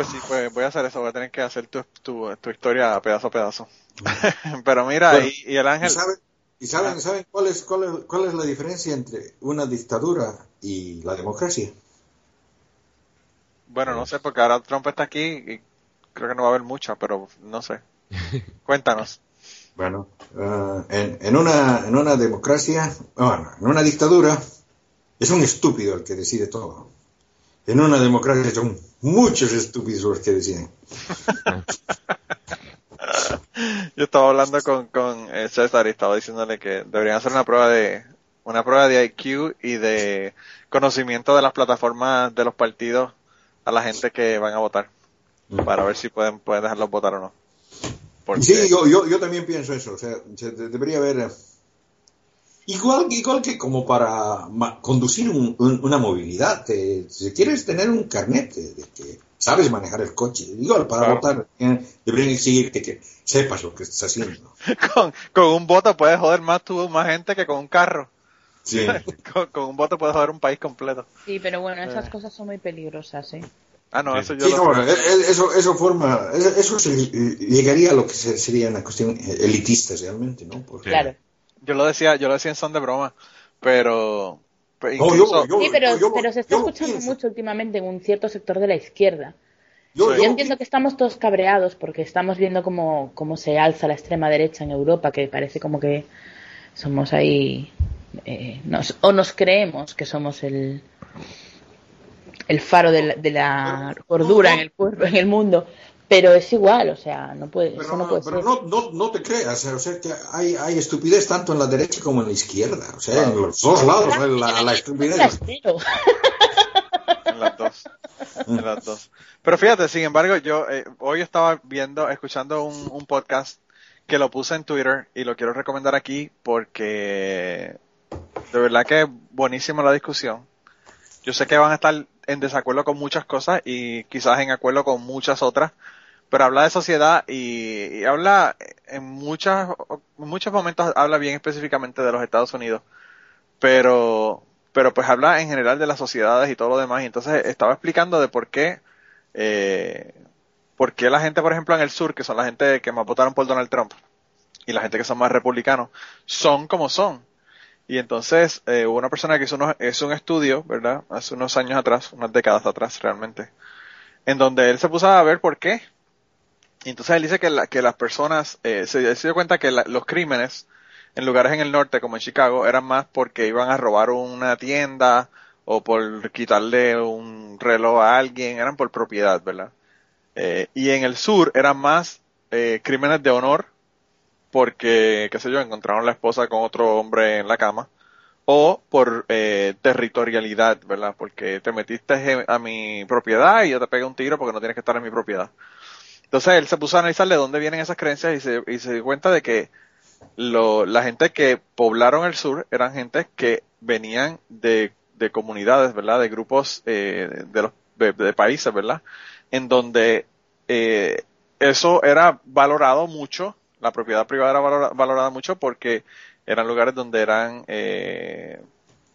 Pues sí, pues voy a hacer eso, voy a tener que hacer tu, tu, tu historia pedazo a pedazo. Pero mira, Bueno, y, y el ¿Y ángel, saben, y saben, saben cuál, es, cuál, es, cuál es la diferencia entre una dictadura y la democracia? bueno, no sé, porque ahora Trump está aquí y creo que no va a haber mucha, pero no sé. Cuéntanos. Bueno, ah, en, en, una, en una democracia, bueno, en una dictadura, es un estúpido el que decide todo. En una democracia son muchos estúpidos los que deciden. Yo estaba hablando con, con eh, César y estaba diciéndole que deberían hacer una prueba de una prueba de IQ y de conocimiento de las plataformas de los partidos a la gente que van a votar para ver si pueden pueden dejarlos votar o no. Porque Sí, yo, yo, yo también pienso eso. O sea, se de- debería haber. Eh, Igual, igual que como para ma- conducir un- un- una movilidad, te- si quieres tener un carnet de, de que sabes manejar el coche, igual para Claro. votar eh, deberían exigirte que sepas lo que estás haciendo. con, con un voto puedes joder más tú más gente que con un carro. Sí. Con, con un voto puedes joder un país completo. Sí, pero bueno, esas cosas son muy peligrosas, ¿eh? Ah, no, Sí. eso yo Sí, lo no, eh, eh, eso, eso forma, eso, eso se- eh, llegaría a lo que se- sería una cuestión eh, elitista realmente, ¿no? Porque- Claro. Yo lo decía, yo lo decía en son de broma, pero pues, No, yo- incluso- yo- Sí, pero, yo- pero se está escuchando pienso. mucho últimamente en un cierto sector de la izquierda. Yo, Yo yo- entiendo que estamos todos cabreados porque estamos viendo cómo, cómo se alza la extrema derecha en Europa, que parece como que somos ahí, eh, nos- o nos creemos que somos el, el faro de la, de la cordura en el, cuerpo, en el mundo, pero es igual, o sea, no puede, Pero, eso no puede pero ser. no, no, no te creas, o sea, que hay, hay estupidez tanto en la derecha como en la izquierda, o sea, en los dos lados hay la, la estupidez. En las dos. En las dos. Pero fíjate, sin embargo, yo eh, hoy estaba viendo, escuchando un, un podcast que lo puse en Twitter y lo quiero recomendar aquí porque de verdad que es buenísima la discusión. Yo sé que van a estar en desacuerdo con muchas cosas y quizás en acuerdo con muchas otras, pero habla de sociedad y, habla en muchas, en muchos momentos habla bien específicamente de los Estados Unidos, pero, pero pues habla en general de las sociedades y todo lo demás y entonces estaba explicando de por qué, eh, por qué la gente, por ejemplo, en el sur, que son la gente que más votaron por Donald Trump, y la gente que son más republicanos, son como son. Y entonces eh, hubo una persona que hizo, unos- hizo un estudio, ¿verdad? Hace unos años atrás, unas décadas atrás realmente, en donde él se puso a ver por qué. Entonces él dice que, la- que las personas, eh, se, se dio cuenta que la- los crímenes en lugares en el norte, como en Chicago, eran más porque iban a robar una tienda o por quitarle un reloj a alguien, eran por propiedad, ¿verdad? Eh, y en el sur eran más eh, crímenes de honor porque, qué sé yo, encontraron la esposa con otro hombre en la cama, o por eh, territorialidad, ¿verdad? Porque te metiste a mi propiedad y yo te pegué un tiro porque no tienes que estar en mi propiedad. Entonces él se puso a analizar de dónde vienen esas creencias y se, y se dio cuenta de que lo, la gente que poblaron el sur eran gente que venían de, de comunidades, ¿verdad? De grupos eh, de los de, países, ¿verdad? En donde eh, eso era valorado mucho, la propiedad privada era valora- valorada mucho porque eran lugares donde eran eh,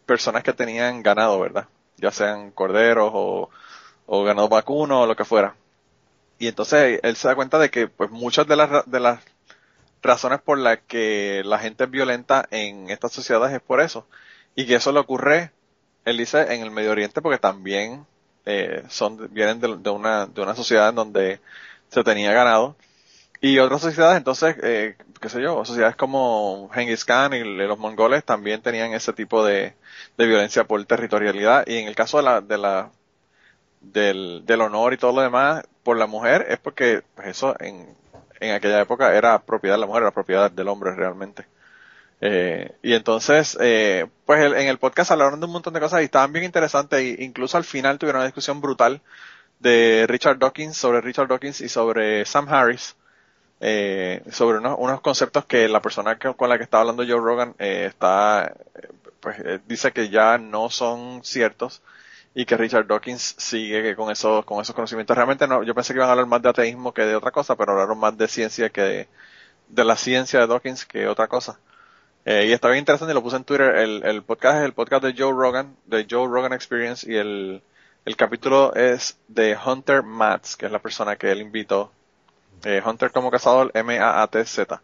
personas que tenían ganado, ¿verdad? Ya sean corderos o, o ganado vacuno o lo que fuera. Y entonces él se da cuenta de que pues muchas de las, de las razones por las que la gente es violenta en estas sociedades es por eso. Y que eso le ocurre, él dice, en el Medio Oriente porque también eh, son vienen de, de una, de una sociedad en donde se tenía ganado. Y otras sociedades, entonces, eh, qué sé yo, sociedades como Genghis Khan y los mongoles también tenían ese tipo de, de violencia por territorialidad. Y en el caso de la, de la, del, del honor y todo lo demás por la mujer es porque pues eso en, en aquella época era propiedad de la mujer, era propiedad del hombre realmente. Eh, y entonces, eh, pues el- en el podcast hablaron de un montón de cosas y estaban bien interesantes e incluso al final tuvieron una discusión brutal de Richard Dawkins sobre Richard Dawkins y sobre Sam Harris eh, sobre unos, unos conceptos que la persona que- con la que estaba hablando Joe Rogan eh, está eh, pues dice que ya no son ciertos y que Richard Dawkins sigue con esos con esos conocimientos realmente no yo pensé que iban a hablar más de ateísmo que de otra cosa pero hablaron más de ciencia que de, la ciencia de Dawkins que otra cosa eh, y está bien interesante lo puse en Twitter el, el podcast es el podcast de Joe Rogan de Joe Rogan Experience y el el capítulo es de Hunter Matz que es la persona que él invitó eh, Hunter como cazador, M-A-A-T-Z,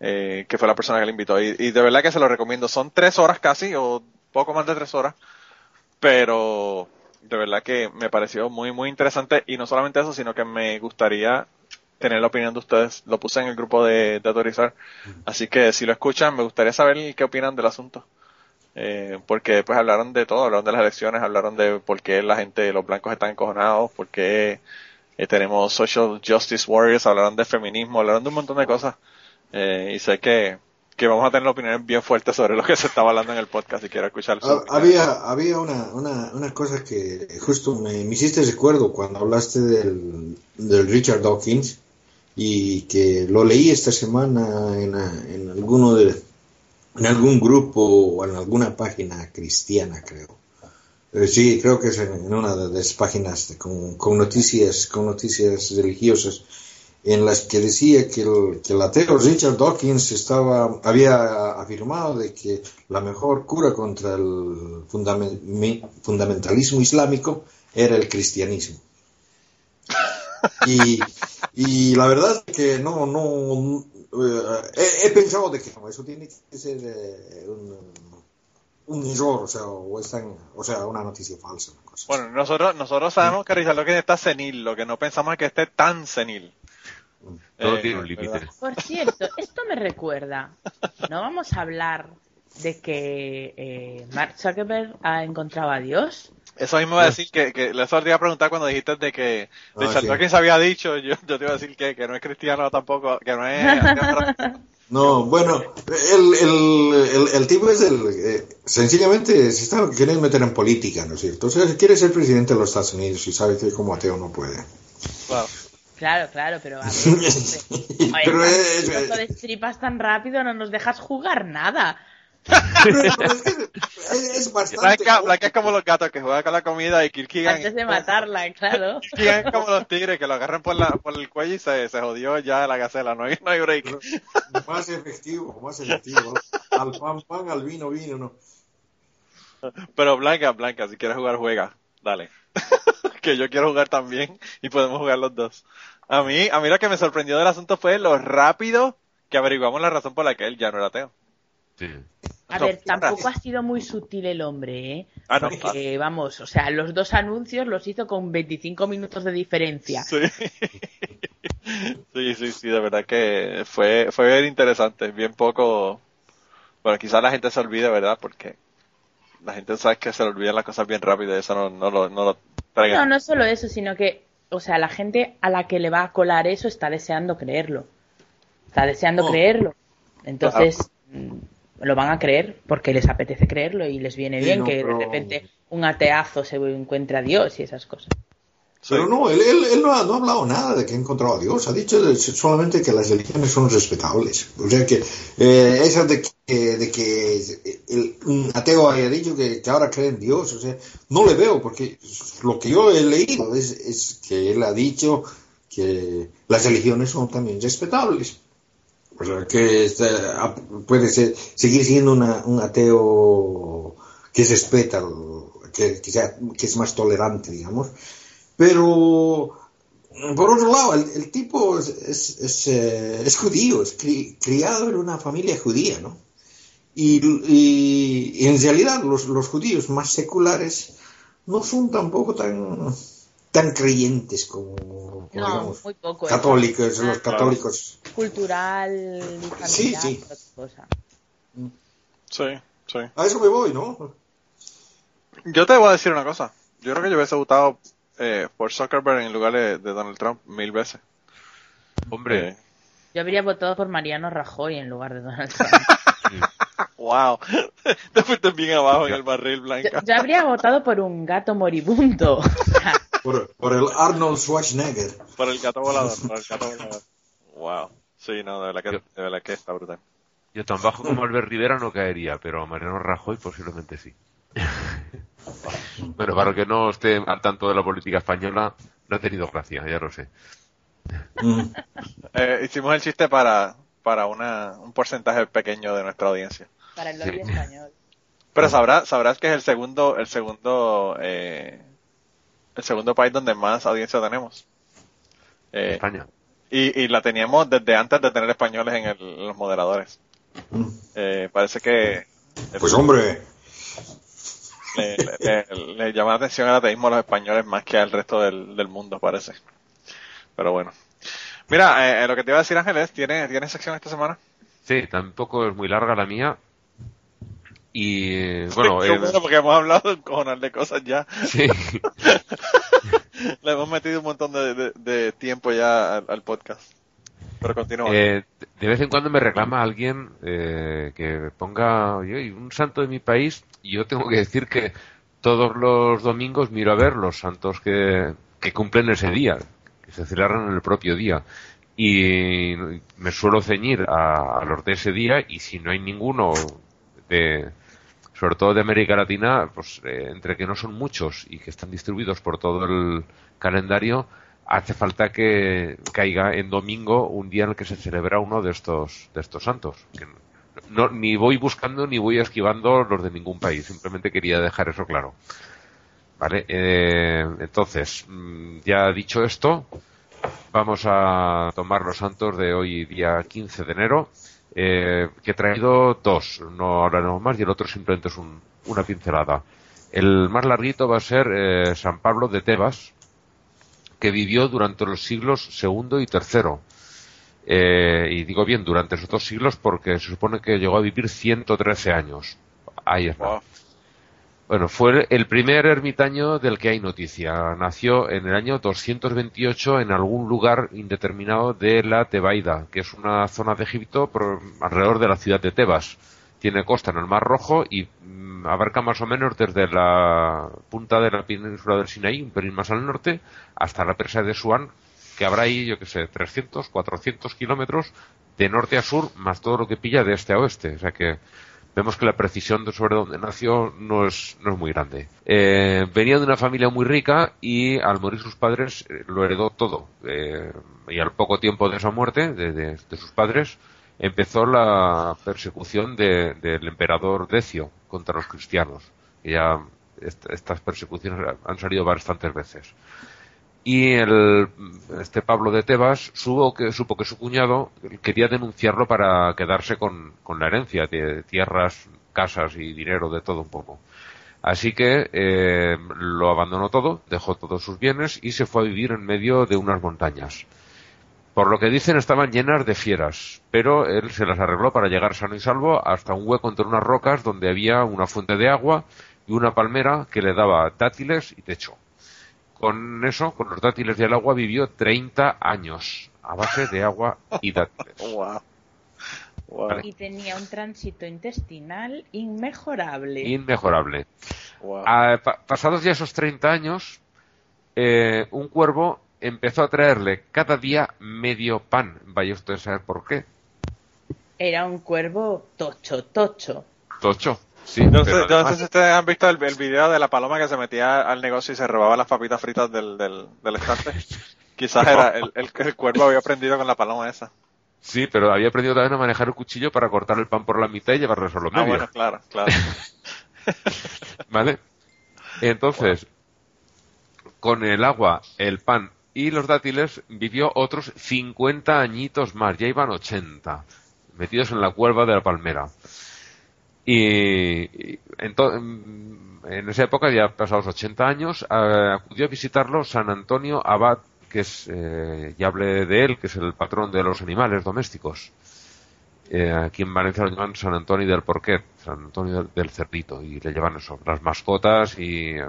eh, que fue la persona que le invitó. Y de verdad que se lo recomiendo. Son tres horas casi, o poco más de tres horas, pero de verdad que me pareció muy, muy interesante. Y no solamente eso, sino que me gustaría tener la opinión de ustedes. Lo puse en el grupo de, de Autorizar. Así que si lo escuchan, me gustaría saber qué opinan del asunto. Eh, porque pues hablaron de todo, hablaron de las elecciones, hablaron de por qué la gente, los blancos están encojonados, por qué eh, tenemos social justice warriors, hablaron de feminismo, hablaron de un montón de cosas. Eh, y sé que, que vamos a tener opiniones bien fuertes sobre lo que se estaba hablando en el podcast y quiero escuchar opinión. Había, había una, una, una cosa que justo me, me hiciste recuerdo cuando hablaste del, del Richard Dawkins y que lo leí esta semana en, en alguno de, en algún grupo o en alguna página cristiana creo. Eh, sí, creo que es en, en una de las páginas de- con, con noticias, con noticias religiosas en las que decía que el, que el ateo Richard Dawkins estaba, había afirmado de que la mejor cura contra el fundamentalismo islámico era el cristianismo. Y, y la verdad es que no, no, eh, he, he pensado de que eso tiene que ser eh, un, error, o sea, o, están, o sea, una noticia falsa. Bueno, nosotros, nosotros sabemos que Richard Dawkins está senil, lo que no pensamos es que esté tan senil. Todo Eh, tiene un límite. Por cierto, esto me recuerda. ¿No vamos a hablar de que eh, Mark Zuckerberg ha encontrado a Dios? Eso mismo iba a decir que, que eso te iba a preguntar cuando dijiste de que Ah, Richard sí. Dawkins había dicho, yo, yo te iba a decir que, que no es cristiano tampoco, que no es... No, bueno, el, el, el, el tipo es el. eh, sencillamente se está queriendo meter en política, ¿no es cierto? O sea, quiere ser presidente de los Estados Unidos y sabe que como ateo no puede. Claro. Claro, claro, pero a ver, hombre. Pero Oye, es- destripas tan rápido, no nos dejas jugar nada. pero es, que es- es bastante. Blanca es como los gatos que juegan con la comida y Kirkigan, Antes de matarla, claro. Kirkigan es como los tigres que lo agarran por, la, por el cuello y se, se jodió ya la gacela, no hay, no hay break. Más efectivo, más efectivo. Al pan, pan, al vino, vino, ¿no? Pero Blanca, Blanca, si quieres jugar, juega. Dale. Que yo quiero jugar también y podemos jugar los dos. A mí, a mí lo que me sorprendió del asunto fue lo rápido que averiguamos la razón por la que él ya no era ateo. Sí. A No, ver, tampoco ha sido muy sutil el hombre, ¿eh? Ah, no, Porque, vamos, o sea, los dos anuncios los hizo con 25 minutos de diferencia. Sí. sí, sí, sí, de verdad que fue, fue bien interesante, bien poco, bueno, quizás la gente se olvide, ¿verdad? Porque la gente sabe que se le olvidan las cosas bien rápido y eso no, no lo, no lo traiga. No, no solo eso, sino que, o sea, la gente a la que le va a colar eso está deseando creerlo. Está deseando Oh. creerlo. Entonces, mm, lo van a creer porque les apetece creerlo y les viene Sí, bien no, que pero- de repente un ateazo se encuentre a Dios y esas cosas. Pero no, él, él, él no, ha, no ha hablado nada de que ha encontrado a Dios. Ha dicho solamente que las religiones son respetables. O sea que eh, eso de que, de que el, un ateo haya dicho que, que ahora cree en Dios, o sea, no le veo porque lo que yo he leído es, es que él ha dicho que las religiones son también respetables. O sea, que puede ser, seguir siendo una- un ateo que respeta, que, que, sea, que es más tolerante, digamos. Pero, por otro lado, el, el tipo es, es, es, eh, es judío, es cri- criado en una familia judía, ¿no? Y, y- y en realidad los, los judíos más seculares no son tampoco tan, tan creyentes como, como, No, digamos, muy poco. ¿eh? católicos, los católicos. Cultural y familiar, Sí, sí. cosa. Sí, sí. A eso me voy, ¿no? Yo te voy a decir una cosa. Yo creo que yo hubiese votado eh, por Zuckerberg en lugar de, de Donald Trump mil veces. Hombre, Eh, Yo habría votado por Mariano Rajoy en lugar de Donald Trump. wow. Te fuiste bien abajo en el barril, Yo, Blanca. yo habría votado por un gato moribundo. Por el Arnold Schwarzenegger. Por el gato volador, por el gato volador. Wow. Sí, no, de verdad que, de verdad que está brutal. yo tan bajo como Albert Rivera no caería, pero Mariano Rajoy posiblemente sí. bueno, para que no esté al tanto de la política española, no ha tenido gracia, ya lo sé. Mm. Eh, hicimos el chiste para, para una, un porcentaje pequeño de nuestra audiencia. para el lobby Sí. español. Pero sabrás, sabrás que es el segundo, el segundo, eh, el segundo país donde más audiencia tenemos. Eh, España. y, y la teníamos desde antes de tener españoles en, el- en los moderadores. Eh, parece que Pues hombre, le, le- le- le llama la atención el ateísmo a los españoles más que al resto del, del mundo, parece. Pero bueno. Mira, eh, lo que te iba a decir Ángeles, ¿tiene, ¿tiene sección esta semana? Sí, tampoco es muy larga la mía. Y eh, bueno, eh, bueno, porque hemos hablado un cojonal de cosas ya. sí, Le hemos metido un montón de, de- de tiempo ya al, al podcast. Eh, de vez en cuando me reclama alguien eh, que ponga un santo de mi país y yo tengo que decir que todos los domingos miro a ver los santos que, que cumplen ese día, que se celebran en el propio día. Y me suelo ceñir a, a los de ese día y si no hay ninguno de, sobre todo de América Latina, pues eh, entre que no son muchos y que están distribuidos por todo el calendario, hace falta que caiga en domingo un día en el que se celebra uno de estos de estos santos. Que no, ni voy buscando ni voy esquivando los de ningún país, simplemente quería dejar eso claro. Vale, eh, entonces, mm, ya dicho esto, vamos a tomar los santos de hoy, día 15 de enero, eh, que he traído dos, no hablaremos más, y el otro simplemente es un- una pincelada. El más larguito va a ser eh, San Pablo de Tebas, que vivió durante los siglos segundo y tercero. Eh, y digo bien, durante esos dos siglos porque se supone que llegó a vivir 113 años. Ahí está. Wow. Bueno, fue el primer ermitaño del que hay noticia. Nació en el año 228 en algún lugar indeterminado de la Tebaida, que es una zona de Egipto por- alrededor de la ciudad de Tebas. Tiene costa en el Mar Rojo y mm, abarca más o menos desde la punta de la península del Sinaí, un pelín más al norte, hasta la presa de Suán, que habrá ahí, yo que sé, 300, 400 kilómetros de norte a sur, más todo lo que pilla de este a oeste. O sea que vemos que la precisión de sobre dónde nació no es, no es muy grande. Eh, venía de una familia muy rica y al morir sus padres eh, lo heredó todo. Eh, y al poco tiempo de esa muerte, de, de- de sus padres, empezó la persecución de- del emperador Decio contra los cristianos. Y ya est- estas persecuciones han salido bastantes veces. Y el, este Pablo de Tebas supo que, supo que su cuñado quería denunciarlo para quedarse con, con la herencia de tierras, casas y dinero de todo un poco. Así que eh, lo abandonó todo, dejó todos sus bienes y se fue a vivir en medio de unas montañas. Por lo que dicen estaban llenas de fieras, pero él se las arregló para llegar sano y salvo hasta un hueco entre unas rocas donde había una fuente de agua y una palmera que le daba dátiles y techo. Con eso, con los dátiles y el agua, vivió 30 años a base de agua y dátiles. Wow. Wow. Vale. Y tenía un tránsito intestinal inmejorable. Inmejorable. wow. Ah, pa- pasados ya esos 30 años, eh, un cuervo empezó a traerle cada día medio pan. Vaya usted a saber por qué. Era un cuervo tocho, tocho. Tocho. Sí, no, sé, no si ustedes han visto el, el video de la paloma que se metía al negocio y se robaba las papitas fritas del, del, del estante. Quizás era el, el, el cuervo había aprendido con la paloma esa. sí, pero había aprendido también a manejar el cuchillo para cortar el pan por la mitad y llevarlo solo Ah, medio. bueno, claro, claro. ¿Vale? Entonces, con el agua, el pan y los dátiles vivió otros 50 añitos más, ya iban 80, metidos en la cuerva de la palmera. Y, y ento- en esa época, ya pasados 80 años, eh, acudió a visitarlo San Antonio Abad, que es, eh, ya hablé de él, que es el patrón de los animales domésticos. Eh, aquí en Valencia lo llaman San Antonio del Porquet, San Antonio del, del Cerdito, y le llevan eso, las mascotas y eh,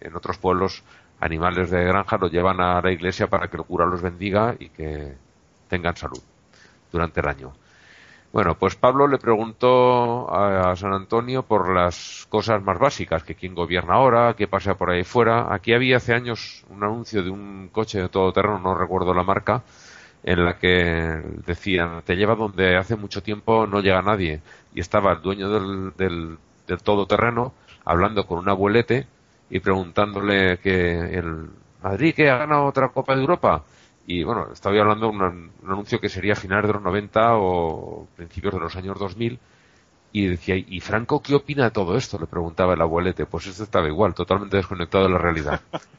en otros pueblos animales de granja lo llevan a la iglesia para que el cura los bendiga y que tengan salud durante el año. Bueno, pues Pablo le preguntó a, a San Antonio por las cosas más básicas, que quién gobierna ahora, qué pasa por ahí fuera. Aquí había hace años un anuncio de un coche de todoterreno, no recuerdo la marca, en la que decían, te lleva donde hace mucho tiempo no llega nadie. Y estaba el dueño del, del, del todoterreno hablando con un abuelete y preguntándole que el Madrid que ha ganado otra Copa de Europa. Y bueno, estaba hablando de un, an- un anuncio que sería finales de los 90 o principios de los años 2000. Y decía, ¿y Franco qué opina de todo esto? Le preguntaba el abuelete. Pues esto estaba igual, totalmente desconectado de la realidad.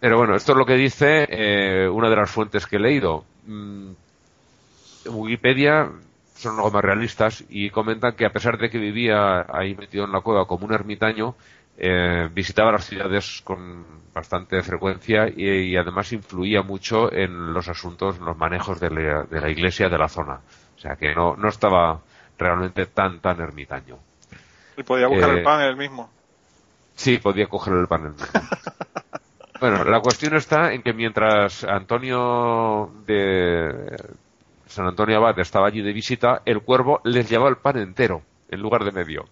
Pero bueno, esto es lo que dice eh, una de las fuentes que he leído. Mm, Wikipedia son algo más realistas y comentan que a pesar de que vivía ahí metido en la cueva como un ermitaño, eh, visitaba las ciudades con bastante frecuencia y, y además influía mucho en los asuntos, en los manejos de la, de la iglesia de la zona. O sea que no, no estaba realmente tan, tan ermitaño. Y podía buscar Eh, el pan él mismo. Sí, podía coger el panel. bueno, la cuestión está en que mientras Antonio de San Antonio Abad estaba allí de visita, el cuervo les llevaba el pan entero en lugar de medio.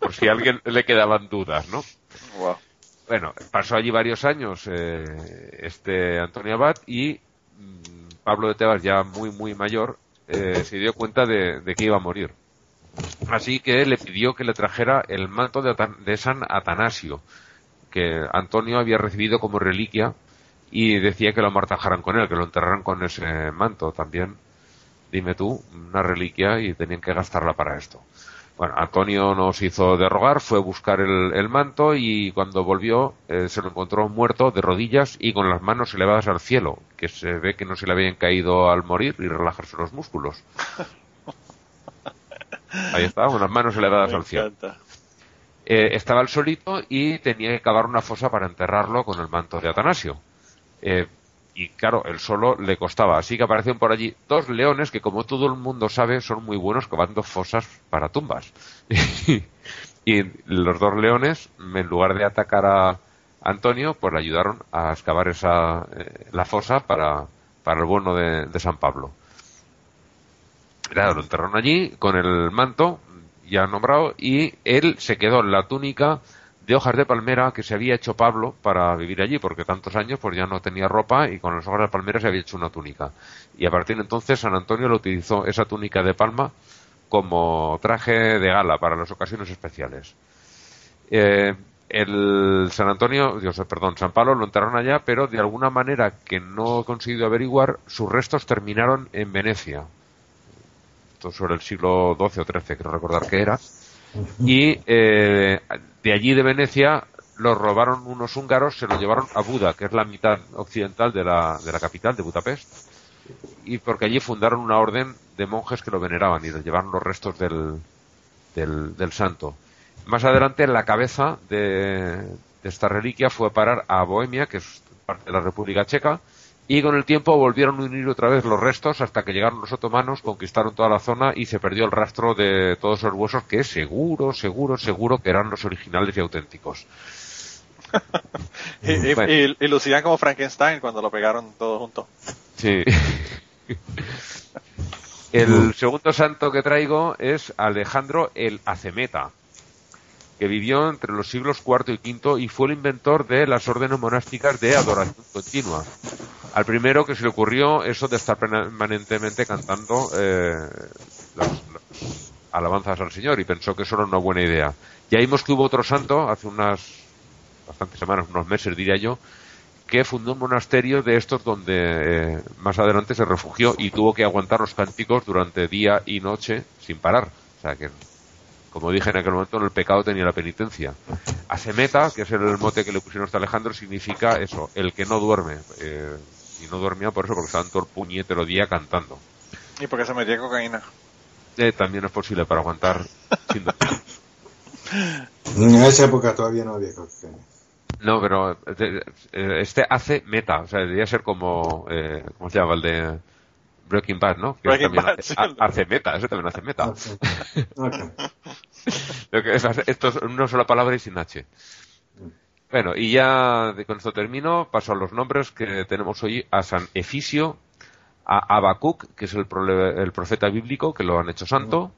Por si a alguien le quedaban dudas, ¿no? Wow. Bueno, pasó allí varios años eh, este Antonio Abad y mm, Pablo de Tebas, ya muy, muy mayor, eh, se dio cuenta de, de que iba a morir. Así que le pidió que le trajera el manto de, Atan- de San Atanasio, que Antonio había recibido como reliquia y decía que lo amortajaran con él, que lo enterraran con ese manto también. Dime tú, una reliquia y tenían que gastarla para esto. Bueno, Antonio nos hizo derrogar, fue a buscar el, el manto y cuando volvió eh, se lo encontró muerto de rodillas y con las manos elevadas al cielo, que se ve que no se le habían caído al morir y relajarse los músculos. Ahí está, con las manos elevadas Me al cielo. Eh, estaba el solito y tenía que cavar una fosa para enterrarlo con el manto de Atanasio. Eh, y claro, el solo le costaba. Así que aparecieron por allí dos leones que, como todo el mundo sabe, son muy buenos cavando fosas para tumbas. y los dos leones, en lugar de atacar a Antonio, pues le ayudaron a excavar esa, eh, la fosa para, para el bueno de, San Pablo. Claro, lo enterraron allí con el manto ya nombrado y él se quedó en la túnica de hojas de palmera que se había hecho Pablo para vivir allí, porque tantos años pues ya no tenía ropa y con las hojas de palmera se había hecho una túnica. Y a partir de entonces San Antonio lo utilizó esa túnica de palma como traje de gala para las ocasiones especiales. Eh, el San Antonio, Dios, perdón, San Pablo lo enterraron allá, pero de alguna manera que no he conseguido averiguar, sus restos terminaron en Venecia. Esto sobre el siglo XII o XIII, creo recordar que era. Y eh, de allí de Venecia los robaron unos húngaros, se lo llevaron a Buda, que es la mitad occidental de la, de la capital, de Budapest. Y porque allí fundaron una orden de monjes que lo veneraban y les llevaron los restos del, del, del santo. Más adelante, la cabeza de, de esta reliquia fue a parar a Bohemia, que es parte de la República Checa, y con el tiempo volvieron a unir otra vez los restos hasta que llegaron los otomanos, conquistaron toda la zona y se perdió el rastro de todos esos huesos que seguro, seguro, seguro que eran los originales y auténticos. Y, y- Bueno. y- y lucían como Frankenstein cuando lo pegaron todo junto. Sí. El segundo santo que traigo es Alejandro el Acemeta, que vivió entre los siglos IV y V y fue el inventor de las órdenes monásticas de adoración continua. Al primero que se le ocurrió eso de estar permanentemente cantando eh, las, alabanzas al Señor y pensó que eso era una buena idea. Ya vimos que hubo otro santo hace unas bastantes semanas, unos meses diría yo, que fundó un monasterio de estos donde eh, más adelante se refugió y tuvo que aguantar los cánticos durante día y noche sin parar. O sea que, como dije en aquel momento, en el pecado tenía la penitencia. Asemeta, que es el mote que le pusieron a este Alejandro, significa eso, el que no duerme. Eh, y no dormía por eso, porque estaban todo el puñetero día cantando. Y porque se metía cocaína. Eh, también es posible para aguantar sin. En esa época todavía no había cocaína. No, pero eh, eh, este hace meta, o sea, debería ser como, eh, ¿cómo se llama? El de Breaking Bad, ¿no? Que Breaking también Bad, hace, sí. ha- hace meta, ese también hace meta. Ok. Lo que es, esto es una sola palabra y sin H. Bueno, y ya con esto termino, paso a los nombres que tenemos hoy a San Efisio, a Habacuc, que es el, prole- el profeta bíblico, que lo han hecho santo,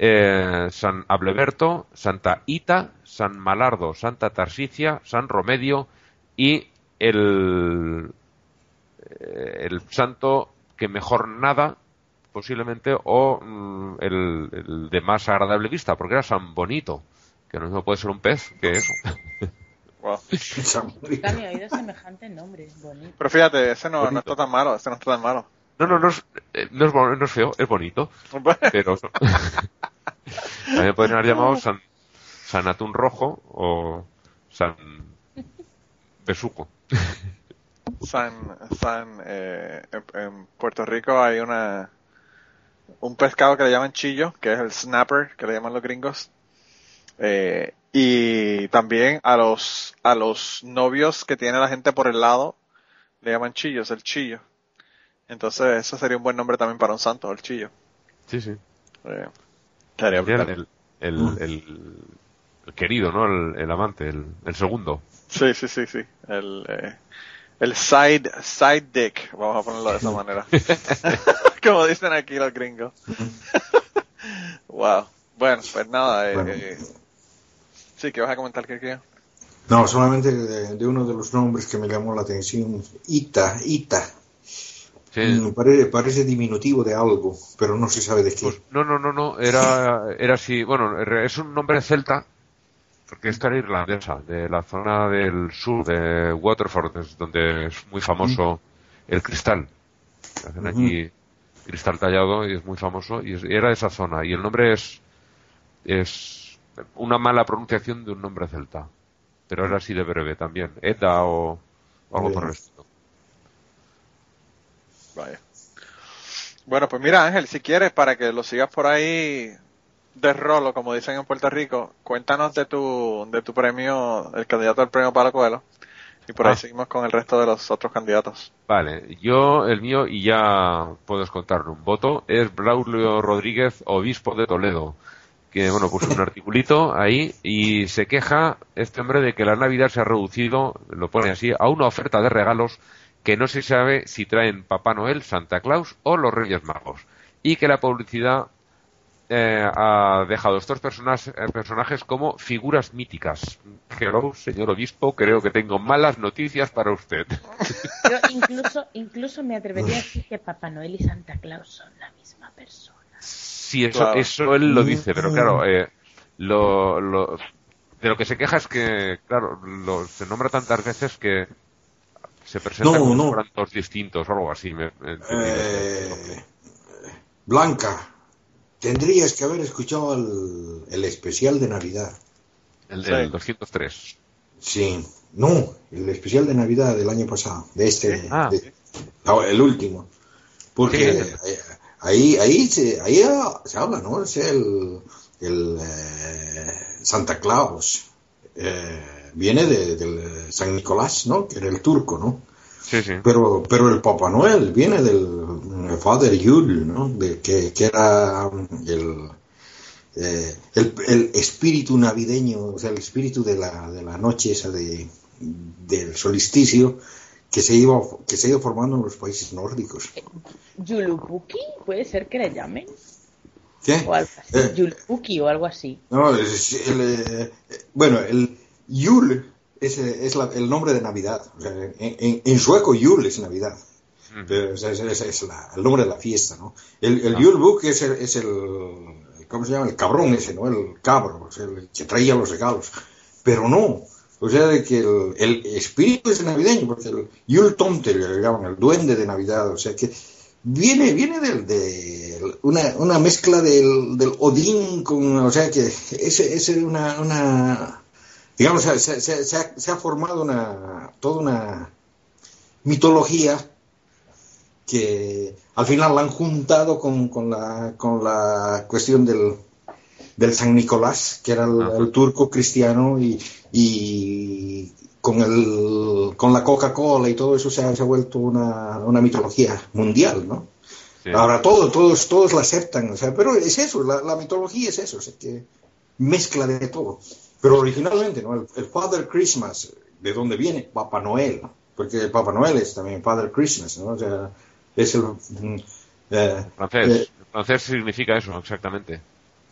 eh, San Ableberto, Santa Ita, San Malardo, Santa Tarsicia, San Romedio y el, eh, el santo que mejor nada posiblemente o mm, el, el de más agradable vista porque era San Bonito que no mismo puede ser un pez que eso Wow. Me he oído semejante nombre. Bonito. Pero fíjate, ese no, no Bonito. está tan malo, ese no está tan malo. no no no es, eh, no es, bon- no es feo es bonito pero también podrían haber llamado San, San Atún Rojo o San Besuco San, San, eh, en, en Puerto Rico hay una, un pescado que le llaman chillo, que es el snapper, que le llaman los gringos. Eh, y también a los, a los novios que tiene la gente por el lado, le llaman chillos, el chillo. Entonces, eso sería un buen nombre también para un santo, el chillo. sí sí Eh, estaría el, el, el, el- el querido no el, el amante el, el segundo Sí, sí, sí, sí. El, eh, el side, side dick, vamos a ponerlo de esa manera. Como dicen aquí los gringos. wow. Bueno, pues nada, eh, Bueno. eh, sí, que vas a comentar, que No, solamente de, de uno de los nombres que me llamó la atención. Ita, Ita. sí Mm, pare- parece diminutivo de algo, pero no se sabe de qué. Pues no, no, no, no, era, era así, bueno, es un nombre celta, porque esta era irlandesa, de la zona del sur de Waterford, es donde es muy famoso el cristal. Hacen allí cristal tallado y es muy famoso, y, es- era de esa zona, y el nombre es, es una mala pronunciación de un nombre celta. Pero es así de breve también. Eda o, o algo por el estilo. Vaya. Bueno, pues mira, Ángel, si quieres, para que lo sigas por ahí de rolo, como dicen en Puerto Rico, cuéntanos de tu, de tu premio, el candidato al premio Palo Coelho. Y por ahí Ah. seguimos con el resto de los otros candidatos. Vale, yo, el mío, y ya puedes contarle un voto, es Braulio Rodríguez, obispo de Toledo, que, bueno, puso un articulito ahí y se queja este hombre de que la Navidad se ha reducido, lo pone así, a una oferta de regalos que no se sabe si traen Papá Noel, Santa Claus o los Reyes Magos. Y que la publicidad eh, ha dejado estos personas- eh, personajes como figuras míticas. Hello, señor obispo, creo que tengo malas noticias para usted. Yo incluso, incluso me atrevería a decir que Papá Noel y Santa Claus son la misma persona. Sí, eso, eso él lo dice, pero claro, eh, lo, lo- de lo que se queja es que, claro, lo- se nombra tantas veces que se presentan No, como no. distintos o algo así. me- me- Eh, Blanca, tendrías que haber escuchado el, el especial de Navidad. el del sí. 203. Sí, no, el especial de Navidad del año pasado, de este, Ah. de- el último. Porque Sí. ahí, ahí, se, ahí ah, se habla, ¿no? Es el, el eh, Santa Claus. eh, viene de, del San Nicolás, ¿no? Que era el turco, ¿no? Sí, sí. Pero, pero el Papá Noel viene del mm, Father Yule, ¿no? De, que, que era mm, el, eh, el, el espíritu navideño, o sea, el espíritu de la, de la noche esa de, del solsticio que se iba que se ido formando en los países nórdicos. Yulupuki, puede ser que le llamen. ¿Qué? O algo así. Eh, Yulupuki o algo así. no, es el, eh, bueno, el Yule es, eh, es la- el nombre de Navidad. En- en sueco Yule es Navidad. Pero, es, es- es la- el nombre de la fiesta, ¿no? El, el Yule Book es el, es el, ¿cómo se llama? El cabrón ese, ¿no? El cabro, o sea, el que traía los regalos. Pero no, o sea, de que el, el espíritu es navideño, porque el Yule Tomte le llaman, el duende de Navidad, o sea que viene, viene del, de una, una mezcla del, del Odín con, o sea que es, es una, una digamos, se, se- se- se ha, se ha formado una, toda una mitología que al final la han juntado con, con la, con la cuestión del, del San Nicolás, que era el, el turco cristiano, y, y con, el, con la Coca-Cola y todo eso se ha, se ha vuelto una, una mitología mundial, ¿no? Sí. Ahora todo, todos, todos la aceptan, o sea, pero es eso, la, la mitología es eso, o sea, que mezcla de todo. Pero originalmente, ¿no? El, el Father Christmas, ¿de dónde viene? Papá Noel, porque Papá Noel es también Father Christmas, ¿no? O sea, es el... mm, eh, francés. eh, El francés significa eso, exactamente.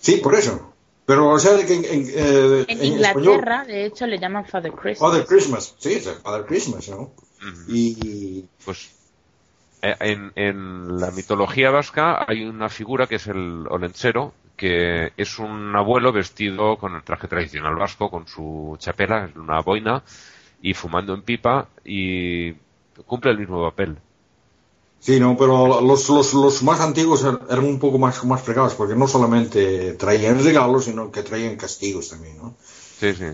sí, por eso. Pero, o sea, que en, en, eh, En en Inglaterra, de hecho, le llaman Father español, Christmas. Father Christmas, sí, Father Christmas, ¿no? Ujú. Y... Pues eh, en, en la mitología vasca hay una figura que es el olentzero, que es un abuelo vestido con el traje tradicional vasco, con su chapela, una boina, y fumando en pipa, y cumple el mismo papel. Sí, no, pero los, los, los más antiguos er- eran un poco más, más fregados, porque no solamente traían regalos, sino que traían castigos también, ¿no? Sí, sí.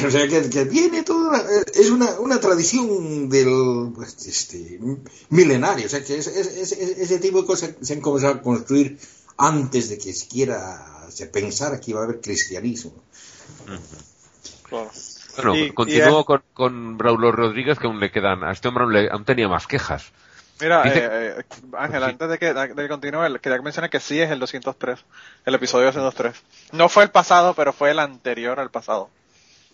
o sea, que, que viene toda una- es una, una tradición del pues, este, milenario, o sea, que es- es- es- es- ese tipo de cosas se han comenzado a construir antes de que siquiera se pensara que iba a haber cristianismo. Claro. Bueno, Y- continúo y, con, con Braulio Rodríguez, que aún le quedan, a este hombre aún, le- aún tenía más quejas. Mira, Dice- eh, eh, Ángel, Sí. antes de que, de que continúe, quería que mencione que sí es el 203, el episodio 203. No fue el pasado, pero fue el anterior al pasado.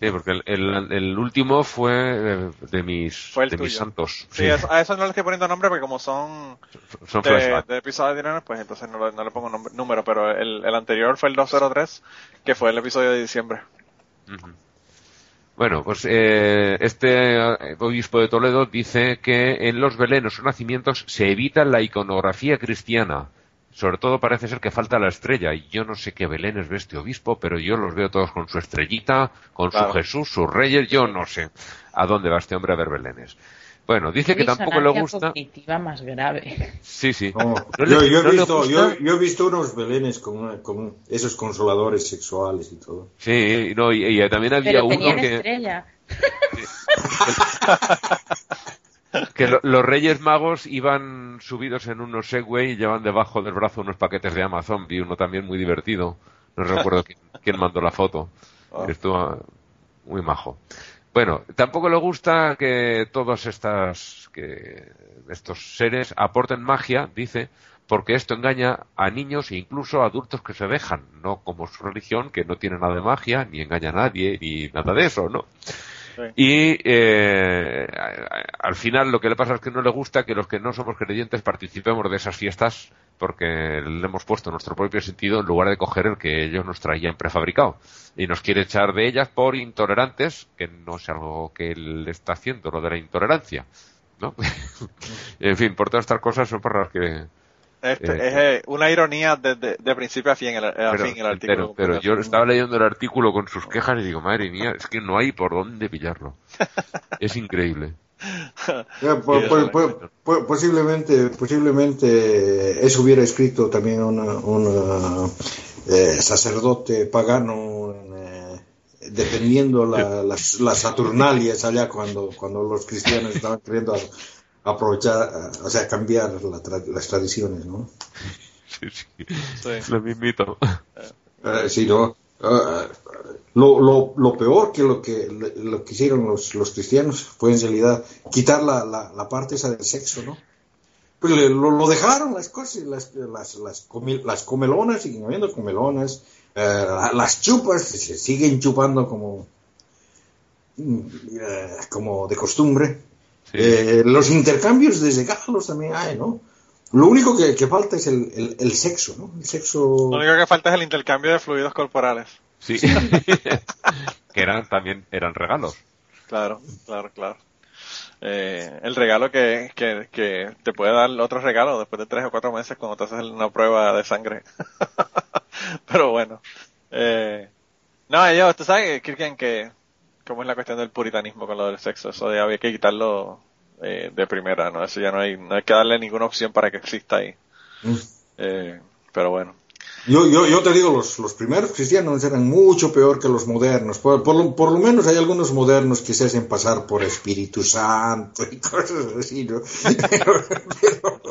Sí, porque el, el- el último fue de, de mis, Fue el de mis santos. Sí, Sí, eso- a eso no le estoy poniendo nombre porque como son son de, de episodios anteriores, pues entonces no, le- no le pongo nombre- número, pero el, el anterior fue el 203, que fue el episodio de diciembre. Ujú. Bueno, pues eh, este eh, obispo de Toledo dice que en los belenos o nacimientos se evita la iconografía cristiana. Sobre todo parece ser que falta la estrella. Y yo no sé qué belenes ve este obispo, pero yo los veo todos con su estrellita, con Claro. su Jesús, sus reyes. Yo no sé a dónde va este hombre a ver belenes. Bueno, dice que tampoco le gusta. cognitiva más grave. Sí, sí. No, No le- yo, he visto, yo, yo he visto unos belenes con, una- con esos consoladores sexuales y todo. Sí, no, y, y también había Pero uno que, estrella. que lo- los Reyes Magos iban subidos en unos Segway y llevan debajo del brazo unos paquetes de Amazon. Vi uno también muy divertido. No recuerdo quién, quién mandó la foto. Ah. Estuvo muy majo. Bueno, tampoco le gusta que todos estas, que estos seres aporten magia, dice, porque esto engaña a niños e incluso a adultos que se dejan, no como su religión, que no tiene nada de magia, ni engaña a nadie, ni nada de eso, ¿no? Y eh, al final lo que le pasa es que no le gusta que los que no somos creyentes participemos de esas fiestas porque le hemos puesto nuestro propio sentido en lugar de coger el que ellos nos traían prefabricado. Y nos quiere echar de ellas por intolerantes, que no es algo que él está haciendo, lo de la intolerancia. ¿no? en fin, por todas estas cosas son por las que... Este, Eh, es eh, una ironía de, de- de principio a fin, el, a Pero, fin el artículo. pero, pero yo estaba leyendo el artículo con sus quejas y digo, madre mía, es que no hay por dónde pillarlo. Es increíble. Ya, po- Sí, po- eso po- po- posiblemente, posiblemente eso hubiera escrito también un eh, sacerdote pagano eh, defendiendo la- las, las Saturnalias allá cuando, cuando los cristianos estaban queriendo a- aprovechar, eh, o sea, cambiar la tra- las tradiciones, ¿no? Sí, sí. Sí. Lo mismito. Eh, sí, no. Ah, lo, lo, lo peor que lo que lo que hicieron los, los cristianos fue en realidad quitar la, la, la parte esa del sexo, ¿no? Pues le- lo, lo dejaron las cosas, las, las, las, las comelonas, siguen habiendo comelonas, eh, la- las chupas se siguen chupando como, mm, eh, como de costumbre. Sí. Eh, los intercambios de regalos también hay, ¿no? Lo único que, que falta es el, el, el sexo, ¿no? El sexo... Lo único que falta es el intercambio de fluidos corporales. Sí. que eran también eran regalos. Claro, claro, claro. Eh, el regalo que, que, que te puede dar otro regalo después de tres o cuatro meses cuando te haces una prueba de sangre. Pero bueno. Eh, no, yo, tú sabes, Kirken, que cómo es la cuestión del puritanismo con lo del sexo. Eso de había que quitarlo eh, de primera, ¿no? Eso ya no hay, no hay que darle ninguna opción para que exista ahí. Mm. Eh, pero bueno. Yo, yo, yo te digo, los, los primeros cristianos eran mucho peor que los modernos. Por, por, lo, por lo menos hay algunos modernos que se hacen pasar por Espíritu Santo y cosas así, ¿no? Pero, pero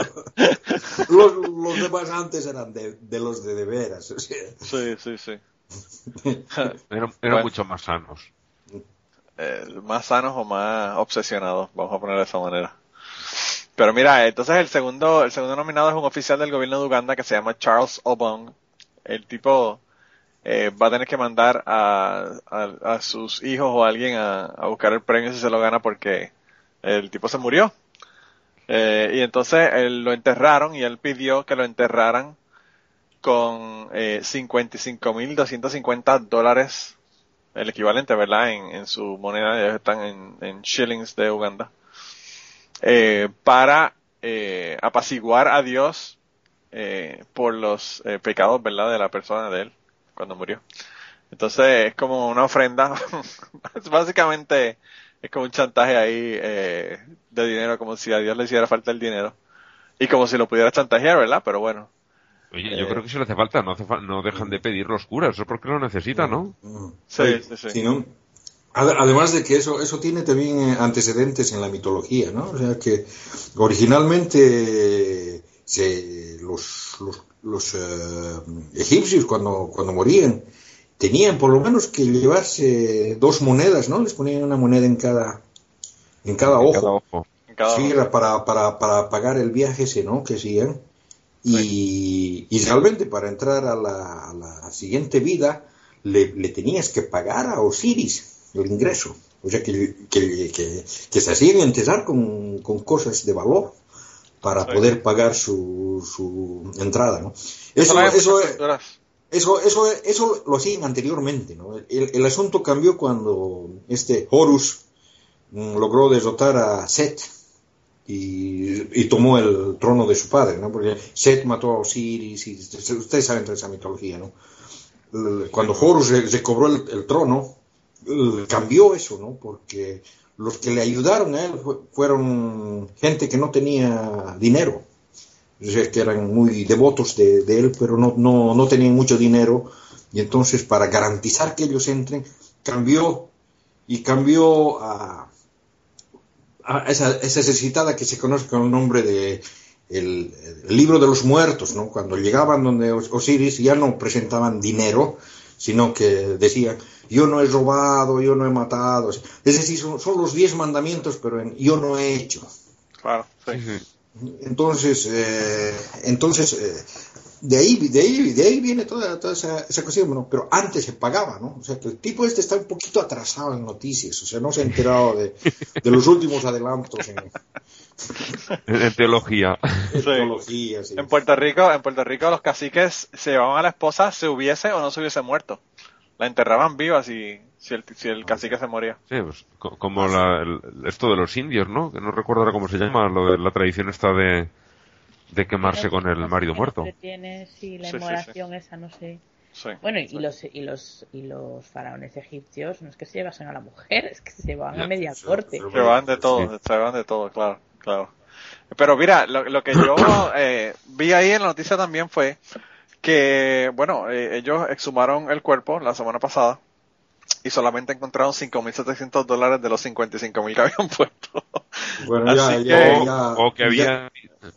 los, los demás antes eran de, de los de de veras. O sea, Sí, sí, sí. Eran, eran Bueno. mucho más sanos. Eh, más sanos o más obsesionados, vamos a ponerlo de esa manera. Pero mira, entonces el segundo, el segundo nominado es un oficial del gobierno de Uganda que se llama Charles Obong. El tipo eh, va a tener que mandar a, a, a sus hijos o a alguien a, a buscar el premio si se lo gana porque el tipo se murió. Eh, y entonces él lo enterraron y él pidió que lo enterraran con eh, 55.250 dólares el equivalente, ¿verdad? En, en su moneda, ellos están en, en shillings de Uganda, eh, para eh, apaciguar a Dios eh, por los eh, pecados, ¿verdad? De la persona de él cuando murió. Entonces es como una ofrenda, es básicamente es como un chantaje ahí eh, de dinero, como si a Dios le hiciera falta el dinero y como si lo pudiera chantajear, ¿verdad? Pero bueno, Oye, yo Eh. creo que si le hace falta, no, hace fa- no dejan de pedir los curas, eso es porque lo necesitan, ¿no? sí, Ay, sí, sí. sí, ¿no? Ade- Además de que eso, eso tiene también eh, antecedentes en la mitología, ¿no? O sea que originalmente se, los, los, los, eh, egipcios cuando, cuando morían tenían por lo menos que llevarse dos monedas, ¿no? Les ponían una moneda en cada, en cada En ojo. cada ojo. En cada Sí, era para, para, para pagar el viaje ese, ¿no? Que hacían. Y, y realmente para entrar a la, a la siguiente vida le, le tenías que pagar a Osiris el ingreso. O sea, que, que, que, que se hacían enterrar con, con cosas de valor para Sí. poder pagar su, su entrada, ¿no? Eso, eso, eso, eso, eso lo hacían anteriormente, ¿no? El, el asunto cambió cuando este Horus mm, logró derrotar a Set y, y tomó el trono de su padre, ¿no? Porque Set mató a Osiris y ustedes saben toda esa mitología, ¿no? El- Cuando Horus re- recobró el, el trono, el- cambió eso, ¿no? Porque los que le ayudaron a él fueron gente que no tenía dinero, que eran muy devotos de, él, pero no, no, no, tenían mucho dinero, y entonces para garantizar que ellos entren, cambió y cambió a, esa, esa citada que se conoce con el nombre de el, libro de los muertos, ¿no? Cuando llegaban donde Osiris ya no presentaban dinero, sino que decían, yo no he robado, yo no he matado. Es decir, son, los diez mandamientos, pero en, yo no he hecho. Claro, Entonces, eh, entonces eh, de, ahí, de, ahí, de ahí viene toda, toda esa, esa, cuestión, pero antes se pagaba, ¿no? O sea, que el tipo este está un poquito atrasado en noticias, o sea, no se ha enterado de, de los últimos adelantos en, en teología. En Puerto Rico, en Puerto Rico los caciques se llevaban a la esposa se hubiese o no se hubiese muerto. La enterraban viva si, si, el, si el cacique se moría. Sí, pues, como esto de los indios, ¿no? Que no recuerdo ahora cómo se llama, lo de la tradición esta de, de quemarse con el marido muerto. sí, la inmolación esa, no sé. bueno, y, los, y, los, y los faraones egipcios no es que se llevasen a la mujer, es que se llevaban a media corte. Se llevaban de todo, se llevaban de todo, claro. Claro. Pero mira, lo, que yo eh, vi ahí en la noticia también fue que, bueno, eh, ellos exhumaron el cuerpo la semana pasada y solamente encontraron 5.700 dólares de los 55.000 que habían puesto. Bueno, ya, ya, o, que, habían,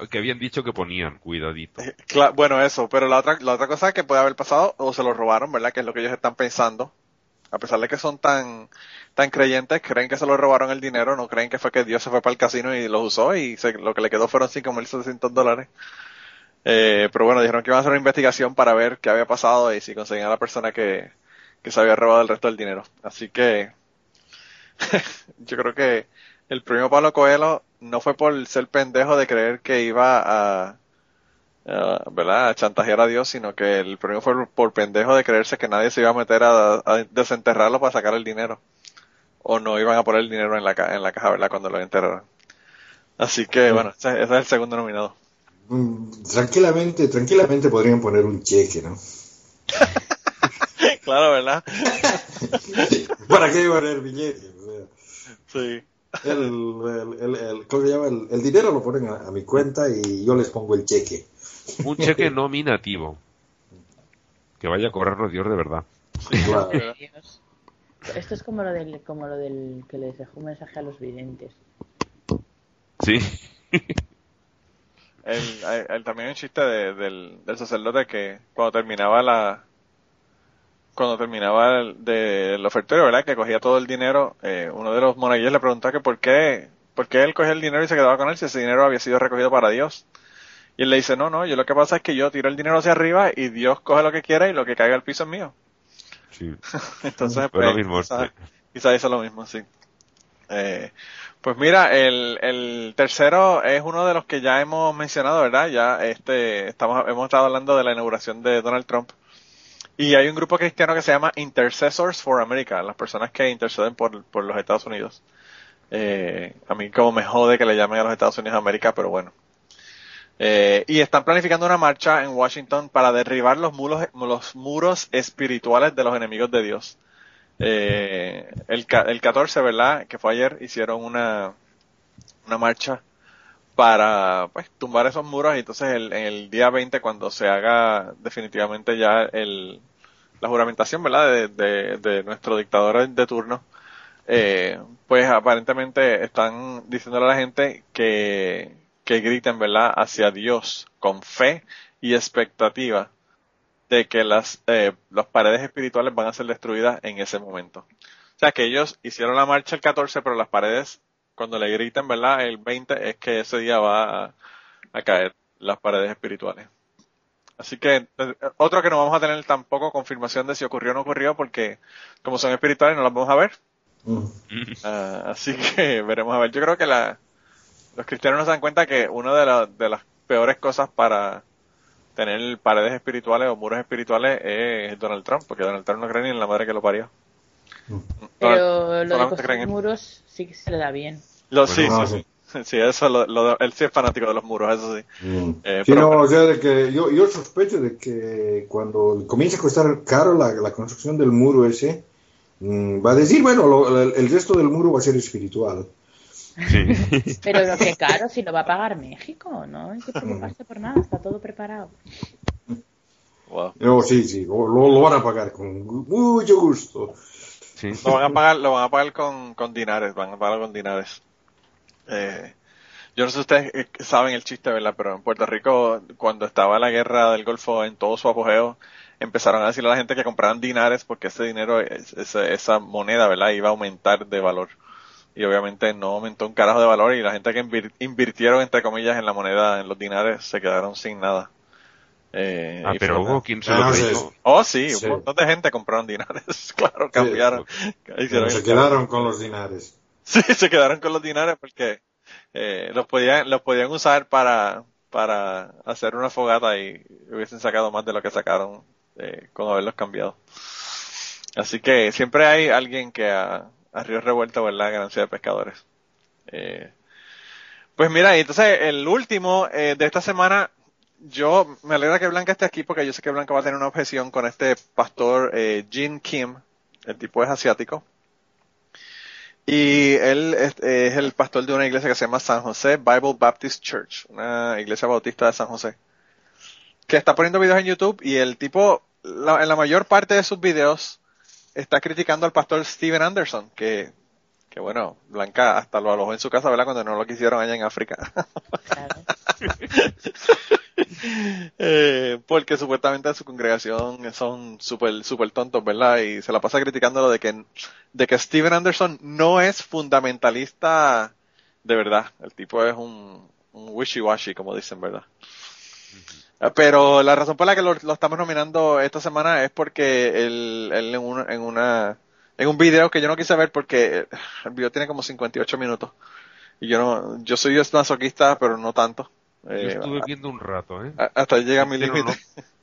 que habían dicho que ponían, cuidadito. Eh, bueno, eso, pero la otra, la otra cosa que puede haber pasado, o se lo robaron, ¿verdad? Que es lo que ellos están pensando. A pesar de que son tan tan creyentes, creen que se lo robaron el dinero, no creen que fue que Dios se fue para el casino y los usó y lo que le quedó fueron 5.700 dólares. Eh, pero bueno, dijeron que iban a hacer una investigación para ver qué había pasado y si conseguían a la persona que, que se había robado el resto del dinero. Así que yo creo que el premio Pablo Coelho no fue por ser pendejo de creer que iba a, ¿verdad? a chantajear a Dios, sino que el premio fue por pendejo de creerse que nadie se iba a meter a desenterrarlo para sacar el dinero o no iban a poner el dinero en la, en la caja, ¿verdad? Cuando lo enterraron. Así que, bueno, ese, es el segundo nominado. Mm, tranquilamente, tranquilamente podrían poner un cheque, ¿no? claro, ¿verdad? ¿Para qué poner billetes? sí. El, el, el, ¿cómo se llama? El, dinero lo ponen a, mi cuenta y yo les pongo el cheque. Un cheque nominativo. Que vaya a cobrarlo Dios de verdad. Sí, claro. Esto es como lo del, como lo del que les dejó un mensaje a los videntes. Sí. el, también un chiste del, sacerdote que cuando terminaba la cuando terminaba el, de, el ofertorio, ¿verdad? Que cogía todo el dinero, eh, uno de los monaguillos le preguntaba que por qué, por qué él cogía el dinero y se quedaba con él si ese dinero había sido recogido para Dios. Y él le dice, no, no, yo lo que pasa es que yo tiro el dinero hacia arriba y Dios coge lo que quiera y lo que caiga al piso es mío. Entonces, pues, lo mismo, quizás, es lo mismo, sí. Eh, pues mira, el, el tercero es uno de los que ya hemos mencionado, ¿verdad? Ya este, estamos, hemos estado hablando de la inauguración de Donald Trump. Y hay un grupo cristiano que se llama Intercessors for America, las personas que interceden por, por los Estados Unidos. Eh, a mí como me jode que le llamen a los Estados Unidos América, pero bueno. Eh, y están planificando una marcha en Washington para derribar los muros, los muros espirituales de los enemigos de Dios. Eh, el, el 14, ¿verdad? Que fue ayer, hicieron una, una marcha para pues, tumbar esos muros y entonces el, día 20 cuando se haga definitivamente ya el, la juramentación, ¿verdad? De, de, nuestro dictador de turno, eh, pues aparentemente están diciéndole a la gente que, que griten, ¿verdad?, hacia Dios con fe y expectativa de que las, eh, las paredes espirituales van a ser destruidas en ese momento. O sea, que ellos hicieron la marcha el 14, pero las paredes, cuando le griten, ¿verdad?, el 20, es que ese día va a, caer las paredes espirituales. Así que eh, otro que no vamos a tener tampoco confirmación de si ocurrió o no ocurrió, porque como son espirituales no las vamos a ver. Mm. Ah, así que veremos a ver. Yo creo que la, los cristianos no se dan cuenta que una de, de las peores cosas para tener paredes espirituales o muros espirituales es Donald Trump, porque Donald Trump no cree ni en la madre que lo parió. Pero lo de muros sí que se le da bien. Lo, sí, sí, sí, eso, lo, él sí es fanático de los muros, eso sí. Mm. Eh, sí, no, o sea, de que yo, yo sospecho de que cuando comienza a costar caro la, la construcción del muro ese, mm, va a decir, bueno, lo- el, el resto del muro va a ser espiritual. Sí. Pero lo que caro, si lo va a pagar México, ¿no? Hay que preocuparse por nada, está todo preparado. Wow. No, sí, sí, lo, lo- lo van a pagar con mucho gusto. Sí. Lo van a pagar, lo van a pagar con, con dinares, van a pagar con dinares. Eh, yo no sé si ustedes eh, saben el chiste, ¿verdad? Pero en Puerto Rico, cuando estaba la guerra del Golfo en todo su apogeo, empezaron a decirle a la gente que compraran dinares porque ese dinero, es- esa, esa moneda, ¿verdad? Iba a aumentar de valor. Y obviamente no aumentó un carajo de valor y la gente que invir- invirtieron, entre comillas, en la moneda, en los dinares, se quedaron sin nada. Eh, Ah, pero hubo quien se Ah, lo creyó. Oh, sí, Sí. un montón de gente compraron dinares. claro, cambiaron. Pero se quedaron con los dinares. Sí, se quedaron con los dinares porque eh, los podían los podían usar para para hacer una fogata y hubiesen sacado más de lo que sacaron eh, con haberlos cambiado. Así que siempre hay alguien que a, a río revuelto, ¿verdad? Ganancia de pescadores. Eh, pues mira, entonces el último eh, de esta semana, yo me alegra que Blanca esté aquí porque yo sé que Blanca va a tener una objeción con este pastor eh, Jin Kim. El tipo es asiático. Y él es, el pastor de una iglesia que se llama San José Bible Baptist Church, una iglesia bautista de San José, que está poniendo videos en YouTube y el tipo, la- en la mayor parte de sus videos, está criticando al pastor Steven Anderson, que, que bueno, Blanca hasta lo alojó en su casa, ¿verdad? Cuando no lo quisieron allá en África. Claro. Eh, porque supuestamente su congregación son súper super tontos, ¿verdad? Y se la pasa criticándolo de que, de que Steven Anderson no es fundamentalista de verdad. El tipo es un, un wishy-washy, como dicen, ¿verdad? Eh, Pero la razón por la que lo, lo estamos nominando esta semana es porque él, él en, una, en una, en un video que yo no quise ver porque el video tiene como 58 minutos. Y yo no, yo soy masoquista, pero no tanto. Yo Eh, estuve viendo un rato, ¿eh? hasta ahí llega mi Pero límite. no,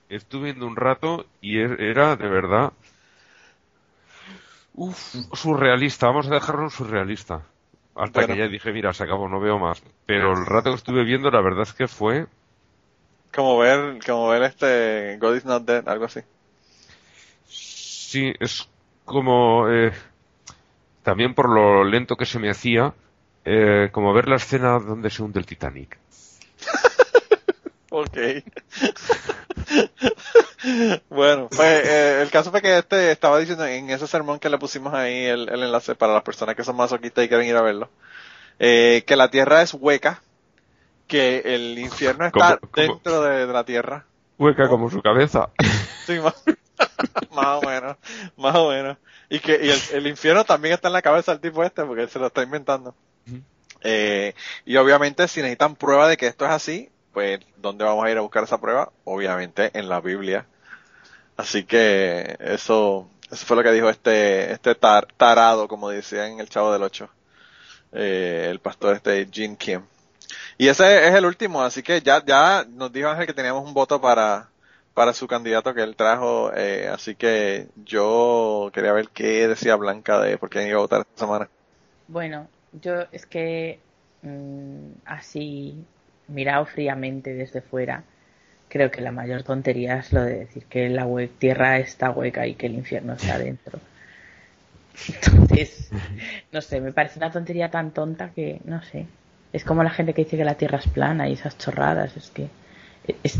Estuve viendo un rato y er- era de verdad. Uf, surrealista, vamos a dejarlo surrealista. Hasta Bueno. que ya dije, mira, se acabó, no veo más. Pero el rato que estuve viendo, la verdad es que fue. Como ver, como ver este God is not dead, algo así. Sí, es como. eh, también por lo lento que se me hacía, eh, como ver la escena donde se hunde el Titanic. Ok. bueno, pues eh, el caso fue que este estaba diciendo en ese sermón que le pusimos ahí el, el enlace para las personas que son masoquistas y quieren ir a verlo, eh, que la tierra es hueca, que el infierno está ¿Cómo- cómo? dentro de, de la tierra. Hueca como su cabeza. Sí, más, más o menos, más o menos. Y que y el, el infierno también está en la cabeza del tipo este porque él se lo está inventando. Eh, y obviamente si necesitan prueba de que esto es así, pues ¿dónde vamos a ir a buscar esa prueba? Obviamente en la Biblia. Así que eso, eso fue lo que dijo este, este tar- tarado, como decía en el Chavo del Ocho, eh, el pastor este Jin Kim. Y ese es el último, así que ya, ya nos dijo Ángel que teníamos un voto para, para su candidato que él trajo, eh, así que yo quería ver qué decía Blanca de por quién iba a votar esta semana. Bueno, yo es que mm, así, mirado fríamente desde fuera, creo que la mayor tontería es lo de decir que la hue- tierra está hueca y que el infierno está adentro. Entonces, no sé, me parece una tontería tan tonta que, no sé, es como la gente que dice que la tierra es plana y esas chorradas, es que es-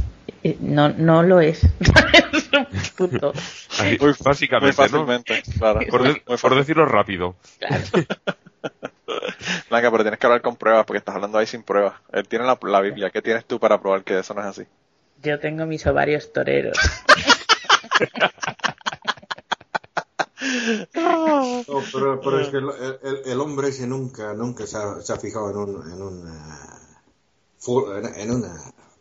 no, no lo es. Punto. Así, Muy, básicamente, muy ¿no? fácilmente, claro. Por, de- Muy por fácil. decirlo rápido. Claro. Blanca, pero tienes que hablar con pruebas porque estás hablando ahí sin pruebas. Él tiene la, la Biblia. ¿Qué tienes tú para probar que eso no es así? Yo tengo mis ovarios toreros. No, pero, pero es que el, el- el hombre ese nunca, nunca se ha, se ha fijado en, un, en, una, en una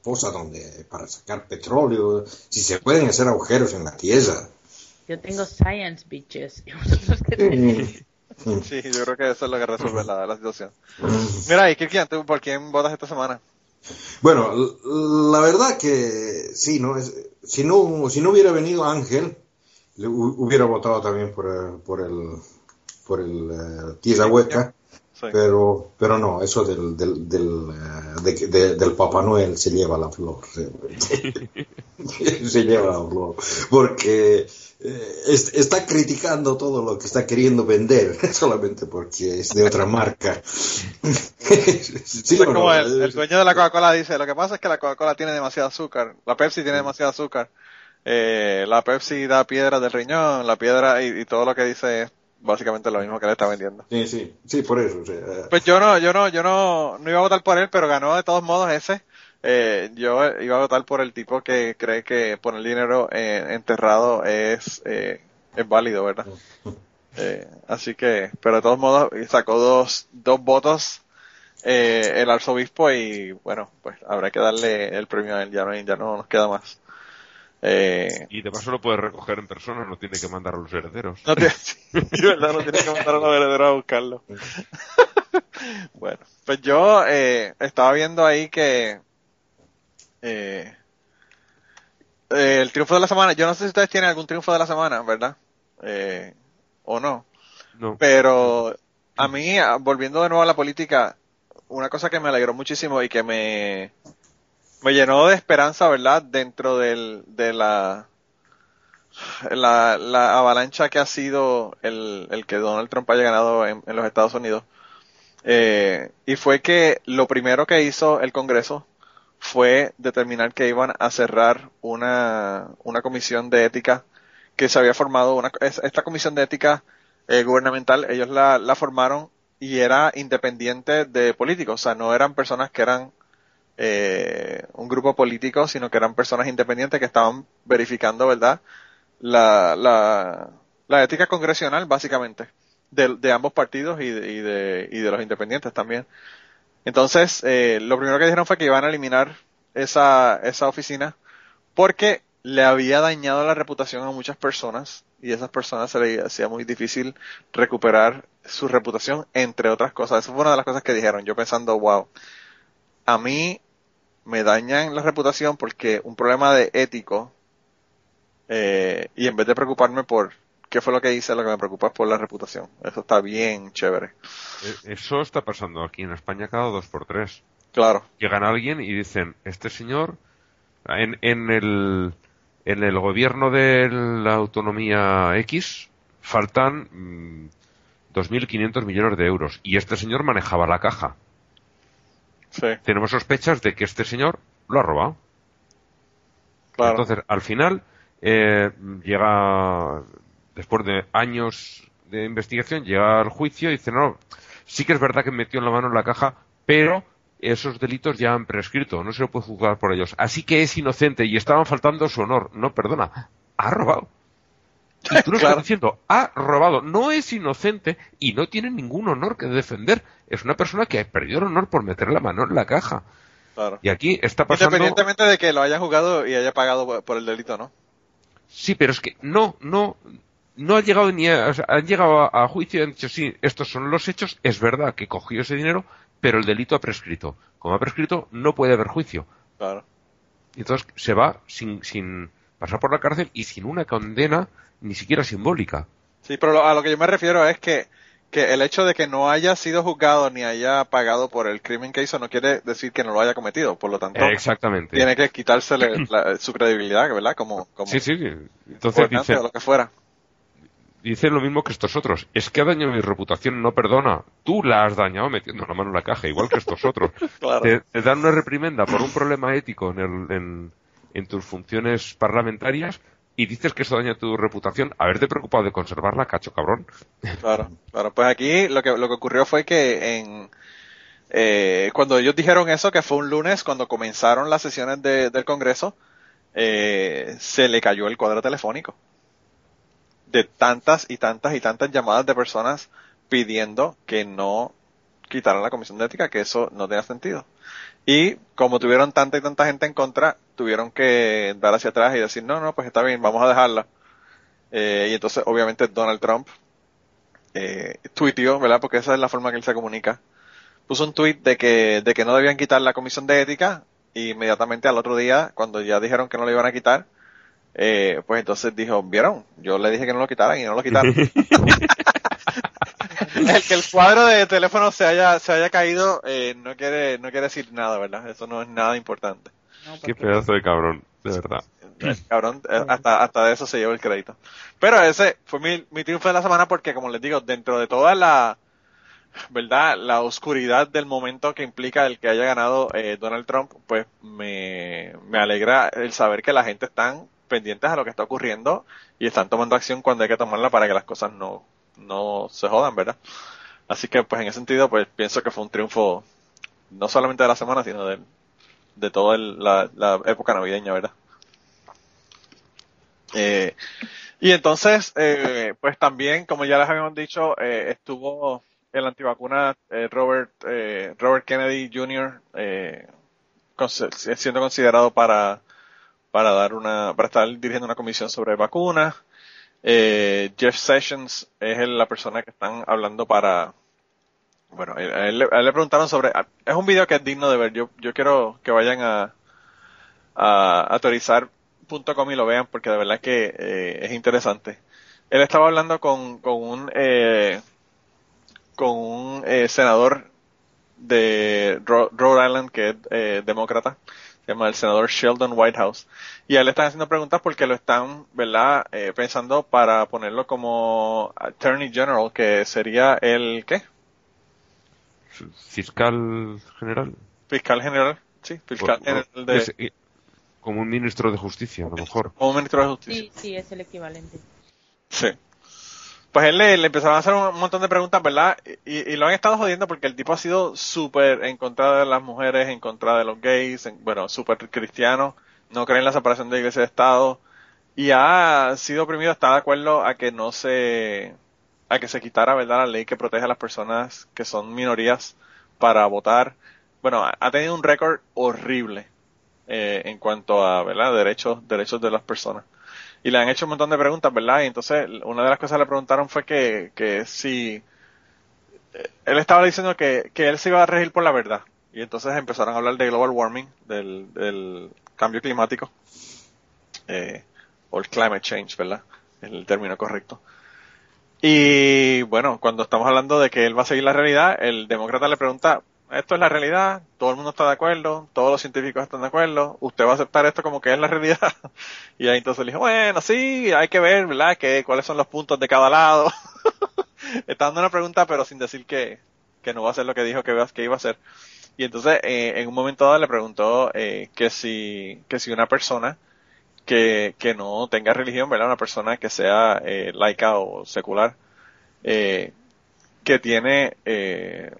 fosa donde para sacar petróleo, si se pueden hacer agujeros en la tierra. Yo tengo science bitches. ¿Y vosotros qué tenéis? Sí, yo creo que eso es lo que resuelve la, la situación. Mira, y Kirkian, ¿tú por quién votas esta semana? Bueno, la verdad que sí, ¿no? Es, si no, si no hubiera venido Ángel, hubiera votado también por, el- por el, por el eh, Tierra Hueca, Sí. pero, pero no, eso del, del, del, eh, de- de- del Papá Noel se lleva la flor. Se, se lleva la flor. Porque eh, es- está criticando todo lo que está queriendo vender, solamente porque es de otra marca. ¿Sí como no? el, el dueño de la Coca-Cola dice, lo que pasa es que la Coca-Cola tiene demasiado azúcar, la Pepsi tiene demasiado azúcar, eh, la Pepsi da piedra del riñón, la piedra y, y todo lo que dice es básicamente lo mismo que le está vendiendo. Sí, sí, sí, por eso. o sea, Pues yo no, yo no, yo no, no iba a votar por él, pero ganó de todos modos ese. Eh, yo iba a votar por el tipo que cree que poner dinero eh, enterrado es, eh, es válido, ¿verdad? Eh, así que, pero de todos modos sacó dos, dos votos eh, el arzobispo y bueno, pues habrá que darle el premio a él, ya no, ya no nos queda más. Eh, Y de paso lo puedes recoger en persona, no tiene que mandar a los herederos. no tiene, sí, verdad, no tiene que mandar a los herederos a buscarlo. bueno, pues yo eh, estaba viendo ahí que eh, eh, el triunfo de la semana, yo no sé si ustedes tienen algún triunfo de la semana, ¿verdad? Eh, o no. No. Pero a mí, a- volviendo de nuevo a la política, una cosa que me alegró muchísimo y que me, me llenó de esperanza, ¿verdad? Dentro del, de la, la, la avalancha que ha sido el, el que Donald Trump haya ganado en, en los Estados Unidos. Eh, y fue que lo primero que hizo el Congreso fue determinar que iban a cerrar una, una comisión de ética que se había formado, una, es- esta comisión de ética eh, gubernamental, ellos la, la formaron y era independiente de políticos, o sea, no eran personas que eran eh, un grupo político, sino que eran personas independientes que estaban verificando, ¿verdad? La, la, ética congresional, básicamente, de, de ambos partidos y de, y, de, y de los independientes también. Entonces, eh, lo primero que dijeron fue que iban a eliminar esa, esa oficina porque le había dañado la reputación a muchas personas y a esas personas se le hacía muy difícil recuperar su reputación, entre otras cosas. Esa fue una de las cosas que dijeron. Yo pensando, wow, a mí me dañan la reputación porque un problema de ético eh, y en vez de preocuparme por qué fue lo que hice, lo que me preocupa es por la reputación. Eso está bien chévere. Eh, Eso está pasando aquí en España cada dos por tres. Claro. Llegan a alguien y dicen, este señor, en, en el, en el gobierno de la autonomía X, faltan mm, 2.500 millones de euros. Y este señor manejaba la caja. Sí, Tenemos sospechas de que este señor lo ha robado. claro. Entonces, al final, eh, llega, después de años de investigación, llega al juicio y dice, no, sí que es verdad que metió la mano en la caja, pero esos delitos ya han prescrito, no se lo puede juzgar por ellos. Así que es inocente y estaban faltando su honor. No, perdona, ha robado. Y tú lo Claro. estás diciendo, ha robado, no es inocente y no tiene ningún honor que defender. Es una persona que ha perdido el honor por meter la mano en la caja. claro. Y aquí está pasando... Independientemente de que lo haya jugado y haya pagado por- el delito, ¿no? Sí, pero es que no, no, no ha llegado ni a, o sea, han llegado a, a juicio y han dicho sí, estos son los hechos, es verdad que cogió ese dinero, pero el delito ha prescrito. Como ha prescrito, no puede haber juicio. Claro. Y entonces se va sin, sin pasar por la cárcel y sin una condena ni siquiera simbólica. Sí, pero lo- a lo que yo me refiero es que, que el hecho de que no haya sido juzgado ni haya pagado por el crimen que hizo no quiere decir que no lo haya cometido. Por lo tanto, Exactamente. tiene que quitársele la- su credibilidad, ¿verdad? Como, como Sí, sí. Entonces dice, o lo que fuera. dice lo mismo que estos otros. Es que ha dañado mi reputación, no perdona. Tú la has dañado metiendo la mano en la caja, igual que estos otros. Claro. te, te dan una reprimenda por un problema ético en, el- en- en tus funciones parlamentarias y dices que eso daña tu reputación. Haberte preocupado de conservarla, cacho cabrón. Claro, claro. Pues aquí lo que, lo que ocurrió fue que en, eh, cuando ellos dijeron eso, que fue un lunes, cuando comenzaron las sesiones de- del Congreso, eh, se le cayó el cuadro telefónico. De tantas y tantas y tantas llamadas de personas pidiendo que no quitaran la comisión de ética, que eso no tenía sentido. Y como tuvieron tanta y tanta gente en contra, tuvieron que dar hacia atrás y decir, no, no, pues está bien, vamos a dejarla. Eh, y entonces, obviamente, Donald Trump eh, tuiteó, ¿verdad? Porque esa es la forma que él se comunica. Puso un tweet de que, de que no debían quitar la comisión de ética y inmediatamente al otro día, cuando ya dijeron que no lo iban a quitar, eh, pues entonces dijo, ¿vieron? Yo le dije que no lo quitaran y no lo quitaron. el que el cuadro de teléfono se haya, se haya caído eh, no quiere, no quiere decir nada, ¿verdad? Eso no es nada importante. No, Qué pedazo de cabrón, de verdad. cabrón, eh, hasta, hasta de eso se llevó el crédito. Pero ese fue mi, mi triunfo de la semana porque, como les digo, dentro de toda la, ¿verdad? La oscuridad del momento que implica el que haya ganado eh, Donald Trump, pues me, me alegra el saber que la gente están pendientes a lo que está ocurriendo y están tomando acción cuando hay que tomarla para que las cosas no, no se jodan, ¿verdad? Así que, pues en ese sentido, pues pienso que fue un triunfo no solamente de la semana, sino de, de toda la, época navideña, ¿verdad? Eh, y entonces, eh, pues también, como ya les habíamos dicho, eh, estuvo el antivacuna eh, Robert eh, Robert Kennedy Jr. Siendo considerado para para dar una para estar dirigiendo una comisión sobre vacunas. Eh, Jeff Sessions es la persona que están hablando para bueno, a él, le preguntaron sobre es un video que es digno de ver. Yo yo quiero que vayan a a autorizar.com y lo vean porque de verdad que eh, es interesante. Él estaba hablando con, con un eh, con un eh, senador de Rhode Island que es eh, demócrata, se llama el senador Sheldon Whitehouse, y a él le están haciendo preguntas porque lo están, ¿verdad?, eh, pensando para ponerlo como Attorney General, que sería el, ¿qué? Fiscal general. Fiscal general, sí, fiscal general de... como un ministro de justicia, a lo mejor. Como un ministro de justicia. Sí, sí, es el equivalente. Sí pues él le, empezaron a hacer un montón de preguntas, ¿verdad? Y, lo han estado jodiendo porque el tipo ha sido súper en contra de las mujeres, en contra de los gays, bueno, súper cristiano, no cree en la separación de iglesia y de Estado, y ha sido oprimido, está de acuerdo a que no se, a que se quitara, ¿verdad? La ley que protege a las personas que son minorías para votar. Bueno, ha tenido un récord horrible eh, en cuanto a, ¿verdad? Derechos, derechos de las personas y le han hecho un montón de preguntas, ¿verdad? Y entonces una de las cosas que le preguntaron fue que, que si eh, él estaba diciendo que, que él se iba a regir por la verdad. Y entonces empezaron a hablar de global warming, del, del cambio climático, eh, o el climate change, ¿verdad? Es el término correcto. Y bueno, cuando estamos hablando de que él va a seguir la realidad, el demócrata le pregunta, esto es la realidad, todo el mundo está de acuerdo, todos los científicos están de acuerdo, usted va a aceptar esto como que es la realidad. y ahí entonces le dijo, bueno, sí, hay que ver, ¿verdad? Que, cuáles son los puntos de cada lado. está dando una pregunta, pero sin decir que, que no va a hacer lo que dijo que, que iba a hacer. Y entonces, eh, en un momento dado le preguntó eh, que si, que si una persona que, que no tenga religión, ¿verdad? Una persona que sea eh, laica o secular, eh, que tiene eh,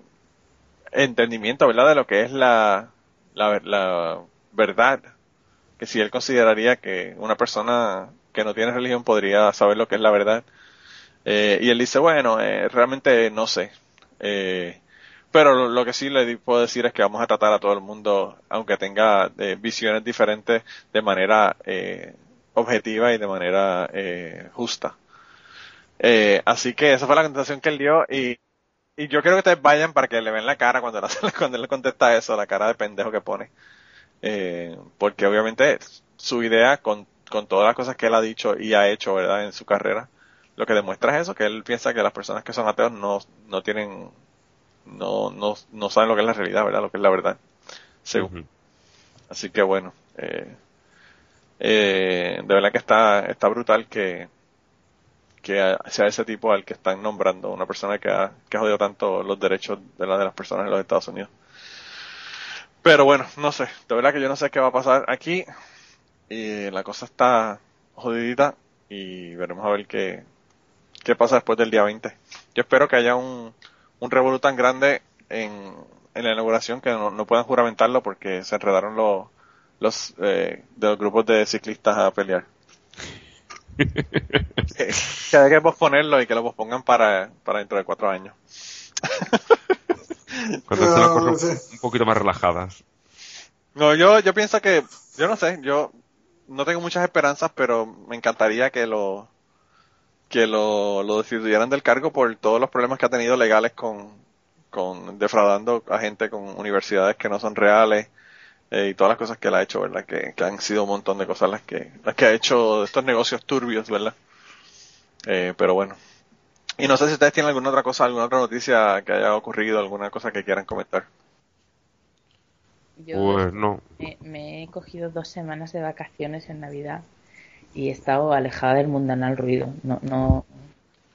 entendimiento, ¿verdad? De lo que es la, la, la verdad. Que si él consideraría que una persona que no tiene religión podría saber lo que es la verdad. Eh, y él dice, bueno, eh, realmente no sé. Eh, pero lo, que sí le puedo decir es que vamos a tratar a todo el mundo, aunque tenga eh, visiones diferentes, de manera eh, objetiva y de manera eh, justa. así que esa fue la contestación que él dio y y yo quiero que ustedes vayan para que le ven la cara cuando, cuando él le contesta eso, la cara de pendejo que pone. Eh, porque obviamente su idea con, con todas las cosas que él ha dicho y ha hecho, ¿verdad? En su carrera, lo que demuestra es eso, que él piensa que las personas que son ateos no, no tienen, no, no, no saben lo que es la realidad, ¿verdad? Lo que es la verdad. Según. Así que bueno, eh, eh, de verdad que está, está brutal que, que sea ese tipo al que están nombrando, una persona que ha, que jodido tanto los derechos de, la, de las personas en los Estados Unidos. Pero bueno, no sé, de verdad que yo no sé qué va a pasar aquí. Y la cosa está jodidita y veremos a ver qué, qué pasa después del día 20. Yo espero que haya un, un revolú tan grande en, en la inauguración que no, puedan juramentarlo porque se enredaron los, los, eh, de los grupos de ciclistas a pelear que hay que posponerlo y que lo pospongan para, para dentro de cuatro años. Cuando estén las cosas un poquito más relajadas. No, yo, yo pienso que, yo no sé, yo no tengo muchas esperanzas, pero me encantaría que lo, que lo, lo destituyeran del cargo por todos los problemas que ha tenido legales con, con defraudando a gente con universidades que no son reales, eh, y todas las cosas que él ha hecho, ¿verdad? Que, han sido un montón de cosas las que, las que ha hecho de estos negocios turbios, ¿verdad? Eh, pero bueno. Y no sé si ustedes tienen alguna otra cosa, alguna otra noticia que haya ocurrido, alguna cosa que quieran comentar. Yo Pues no. me, me he cogido dos semanas de vacaciones en Navidad y he estado alejada del mundanal ruido. No, no,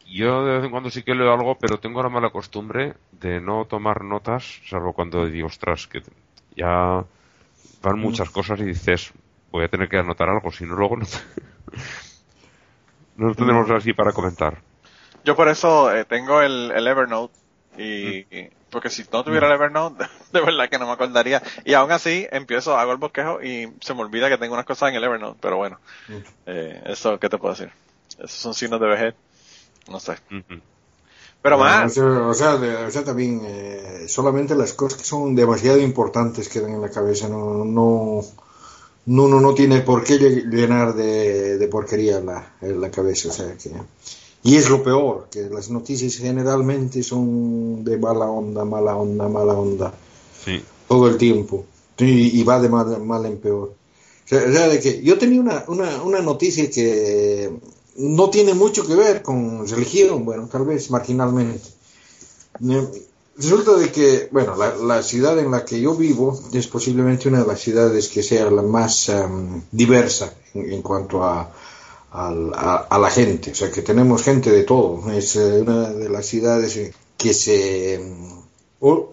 Yo de vez en cuando sí que leo algo, pero tengo la mala costumbre de no tomar notas, salvo cuando digo, ostras, que ya van muchas cosas y dices, voy a tener que anotar algo, si no luego no, no tenemos así para comentar. Yo por eso eh, tengo el, el Evernote y, y- porque si no tuviera el Evernote, de verdad que no me acordaría. Y aún así empiezo, hago el bosquejo y se me olvida que tengo unas cosas en el Evernote, pero bueno, eh, eso, ¿qué te puedo decir? Esos son signos de vejez, no sé. Pero O más, o sea, o sea, también eh, solamente las cosas que son demasiado importantes quedan en la cabeza, no, no, no, uno no tiene por qué lle- llenar de, de porquería la, la cabeza, o sea que... Y es lo peor, que las noticias generalmente son de mala onda, mala onda, mala onda, Sí. todo el tiempo, y, y va de mal, mal en peor. O sea, o sea, de que yo tenía una, una, una noticia que no tiene mucho que ver con religión, bueno, tal vez marginalmente. Resulta de que, bueno, la, ciudad en la que yo vivo es posiblemente una de las ciudades que sea la más em, diversa en, cuanto a, a, la gente, o sea que tenemos gente de todo. Es eh, una de las ciudades eh, que se or-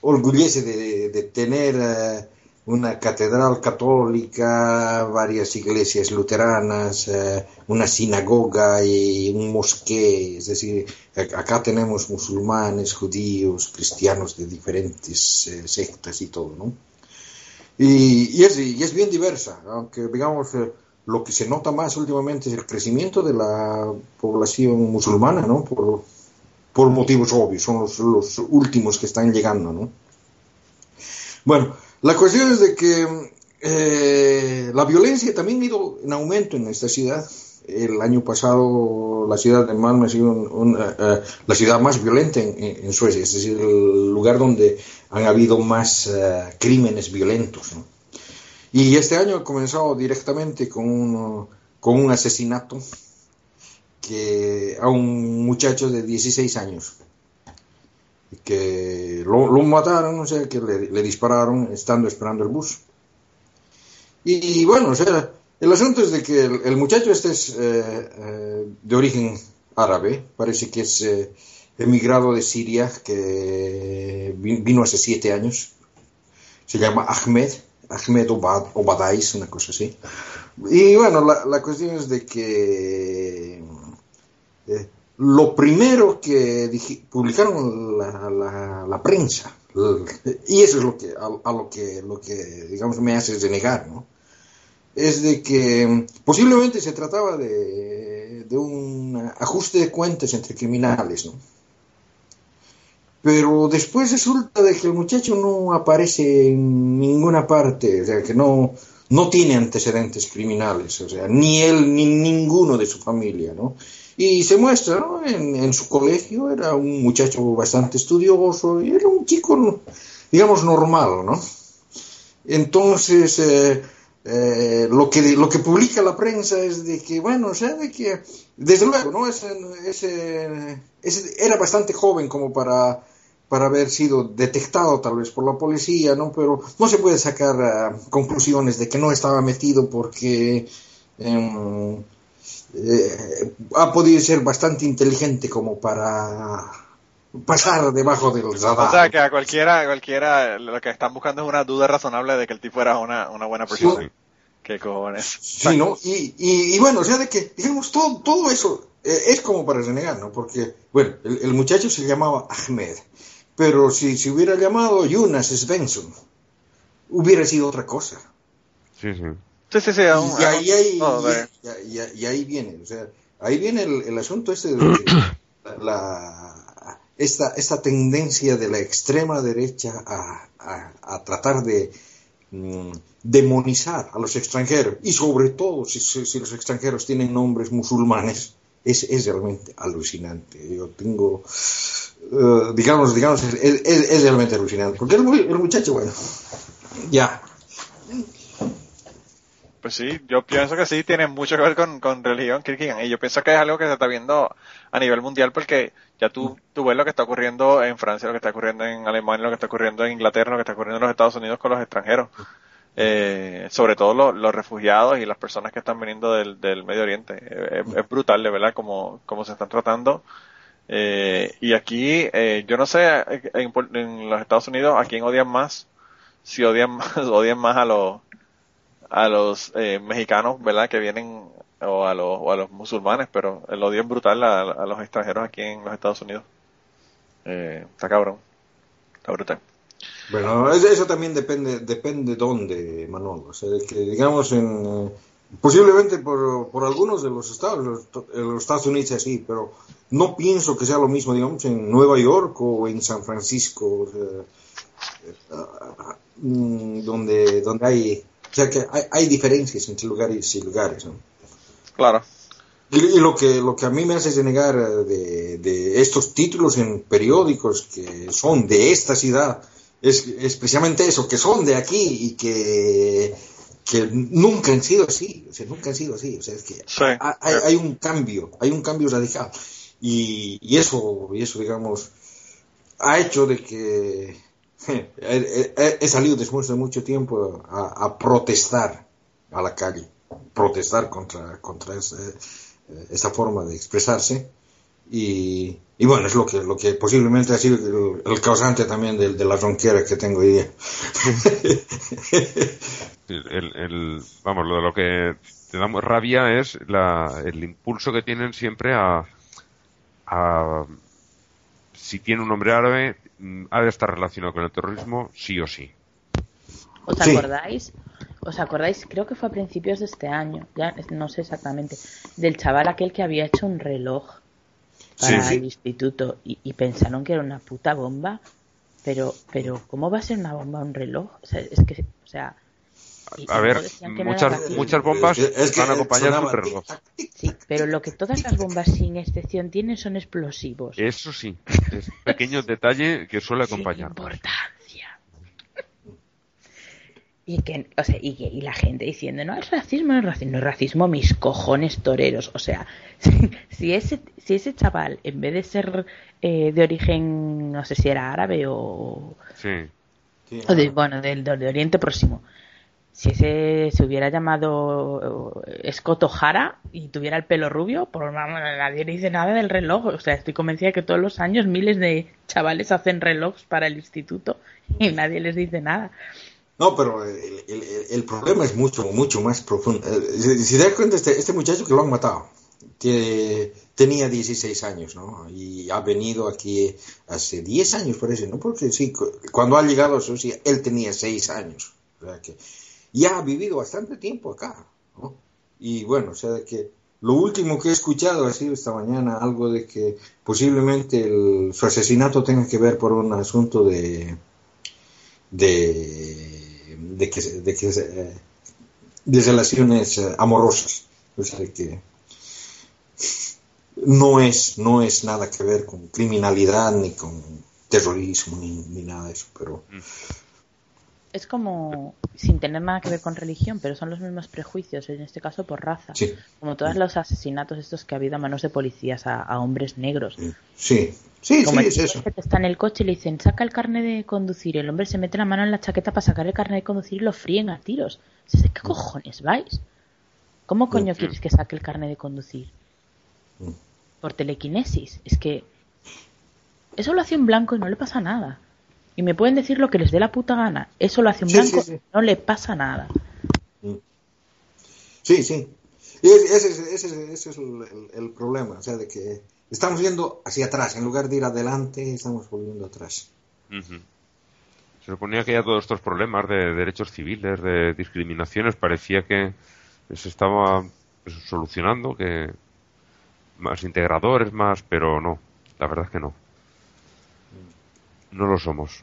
orgullece de, de tener eh, una catedral católica, varias iglesias luteranas, eh, una sinagoga y un mosque. Es decir, acá tenemos musulmanes, judíos, cristianos de diferentes eh, sectas y todo, ¿no? Y, y es, y es bien diversa, aunque digamos eh, lo que se nota más últimamente es el crecimiento de la población musulmana, ¿no? Por, por motivos obvios, son los, los últimos que están llegando, ¿no? Bueno, la cuestión es de que eh, la violencia también ha ido en aumento en esta ciudad. El año pasado la ciudad de Malmö ha sido un- eh, la ciudad más violenta en, Suecia, es decir, el lugar donde han habido más eh, crímenes violentos. Y este año ha comenzado directamente con un, con un asesinato que a un muchacho de 16 años que lo, lo mataron, o sea, que le, le dispararon estando esperando el bus. Y, bueno, o sea, el asunto es de que el, el muchacho este es eh, eh, de origen árabe, parece que es eh, emigrado de Siria, que vi- vino hace siete años. Se llama Ahmed, Ahmed Obad, Obadais, una cosa así. Y bueno, la, la cuestión es de que eh, lo primero que publicaron la, prensa, y eso es lo que, a, a lo que, lo que, digamos, me hace denegar, ¿no? Es de que mm, posiblemente se trataba de, de un ajuste de cuentas entre criminales, ¿no? Pero después resulta de que el muchacho no aparece en ninguna parte, o sea, que no, no tiene antecedentes criminales, o sea, ni él ni ninguno de su familia, ¿no? Y se muestra, ¿no? En, su colegio era un muchacho bastante estudioso y era un chico, digamos, normal, ¿no? Entonces, eh, eh, lo, que, lo que publica la prensa es de que, bueno, o sea, de que, desde luego, ¿no? Ese, ese- era bastante joven como para, para haber sido detectado tal vez por la policía, ¿no? Pero no se puede sacar ah, conclusiones de que no estaba metido porque em, eh, ha podido ser bastante inteligente como para pasar debajo del radar. o sea que a cualquiera, a cualquiera lo que están buscando es una duda razonable de que el tipo era una, una buena persona. Sí. Qué cojones. Sí, ¿no? Y, y, y bueno, o sea, de que, digamos, todo, todo eso eh, es como para renegar, ¿no? Porque, bueno, el, el muchacho se llamaba Ahmed, pero si se hubiera llamado Jonas Svensson, hubiera sido otra cosa. Sí, sí. Sí, sí, sí. aún- Y ahí, ahí- y- y- y ahí viene, o sea, ahí viene el, el asunto este de que la, esta, esta tendencia de la extrema derecha a, a- a tratar de mm, demonizar a los extranjeros y sobre todo si, si- si los extranjeros tienen nombres musulmanes es, es realmente alucinante. Yo tengo, eh, digamos, digamos, es, es- es realmente alucinante. Porque el, el muchacho, bueno, ya, Pues sí, yo pienso que sí, tiene mucho que ver con, con religión, Kierkegaard. Y yo pienso que es algo que se está viendo a nivel mundial porque ya tú, tú ves lo que está ocurriendo en Francia, lo que está ocurriendo en Alemania, lo que está ocurriendo en Inglaterra, lo que está ocurriendo en los Estados Unidos con los extranjeros. Eh, sobre todo los, los refugiados y las personas que están viniendo del, del Medio Oriente. Es, es brutal, de verdad, como, como se están tratando. Eh, y aquí, eh, yo no sé, en, en los Estados Unidos, ¿a quién odian más? Si odian más, odian más a los, a los eh, mexicanos, ¿verdad? Que vienen, o a los, a los musulmanes, pero el odio es brutal a, los extranjeros aquí en los Estados Unidos. Eh, está cabrón. Está brutal. Bueno, es- eso también depende, depende dónde, Manolo. O sea, digamos en, eh, posiblemente por, por algunos de los estados, los, los Estados Unidos así, pero no pienso que sea lo mismo, digamos, en Nueva York o en San Francisco, eh, ah, mm, donde, donde hay, o sea que hay, hay diferencias entre lugares y lugares, ¿no? Claro. Y, y lo que lo que a mí me hace denegar eh, de, de estos títulos en periódicos que son de esta ciudad es, es precisamente eso, que son de aquí y que, que nunca han sido así, o sea, nunca han sido así, o sea, es que Sí. ha- hay, hay un cambio, hay un cambio radical y, y eso, y eso digamos, ha hecho de que he, salido después de mucho tiempo a, protestar a la calle, protestar contra, contra esa, esta forma de expresarse. Y, y bueno, es lo que, lo que posiblemente ha sido el, causante también de, de la ronquera que tengo hoy día. El, vamos, lo de lo que te da rabia es el impulso que tienen siempre a, a si tiene un nombre árabe ha de estar relacionado con el terrorismo sí o sí. ¿Os Sí. acordáis? ¿Os acordáis? Creo que fue a principios de este año, ya no sé exactamente, del chaval aquel que había hecho un reloj para Sí, sí. el instituto y, y pensaron que era una puta bomba, pero, pero ¿cómo va a ser una bomba un reloj? O sea, es que, o sea, y- A ver, muchas, bombas Es que- es que van acompañadas de reloj. Sí, pero lo que todas las bombas sin excepción tienen son explosivos. Eso sí, es un pequeño detalle que suele sin acompañar. importancia. Y que, o sea, y, que- y la gente diciendo, no es racismo, no es racismo, no es racismo, mis cojones toreros. O sea, si, si ese, si ese chaval, en vez de ser eh, de origen, no sé si era árabe o, Sí. Sí, o de, bueno, del de, Oriente Próximo, si ese se hubiera llamado eh, Scott O'Hara y tuviera el pelo rubio, pues vamos, nadie le dice nada del reloj. O sea, estoy convencida que todos los años miles de chavales hacen relojes para el instituto y nadie les dice nada. No, pero el, el- problema es mucho, mucho más profundo. Eh, Si, te das cuenta, este, este muchacho que lo han matado, tenía 16 años, ¿no? Y ha venido aquí hace 10 años, parece, ¿no? Porque sí, cu- cuando ha llegado a Suecia, él tenía 6 años. O sea que ya ha vivido bastante tiempo acá. Y bueno, o sea, de que lo último que he escuchado ha sido esta mañana algo de que posiblemente el- su asesinato tenga que ver por un asunto de de, de que, de, que eh, de relaciones eh, amorosas. O sea, que no es, no es nada que ver con criminalidad ni con terrorismo ni, ni nada de eso, pero Es como sin tener nada que ver con religión, pero son los mismos prejuicios, en este caso por raza. sí, Como todos los asesinatos estos que ha habido a manos de policías a, a hombres negros. sí, sí, Como sí, el es eso. que está en el coche y le dicen, saca el carnet de conducir. El hombre se mete la mano en la chaqueta para sacar el carnet de conducir y lo fríen a tiros. ¿De qué cojones vais? ¿Cómo coño quieres que saque el carnet de conducir? Mm. Por telequinesis. Es que eso lo hace un blanco y no le pasa nada. Y me pueden decir lo que les dé la puta gana. Eso lo hace un Sí, blanco sí, sí. y no le pasa nada. Sí, sí. Y es- ese, es- ese, es- ese es el, el- el problema, o sea, de que estamos yendo hacia atrás, en lugar de ir adelante, estamos volviendo atrás. Se suponía que ya todos estos problemas de derechos civiles, de discriminaciones, parecía que se estaba pues, solucionando, que más integradores, más, pero no, la verdad es que no. No lo somos.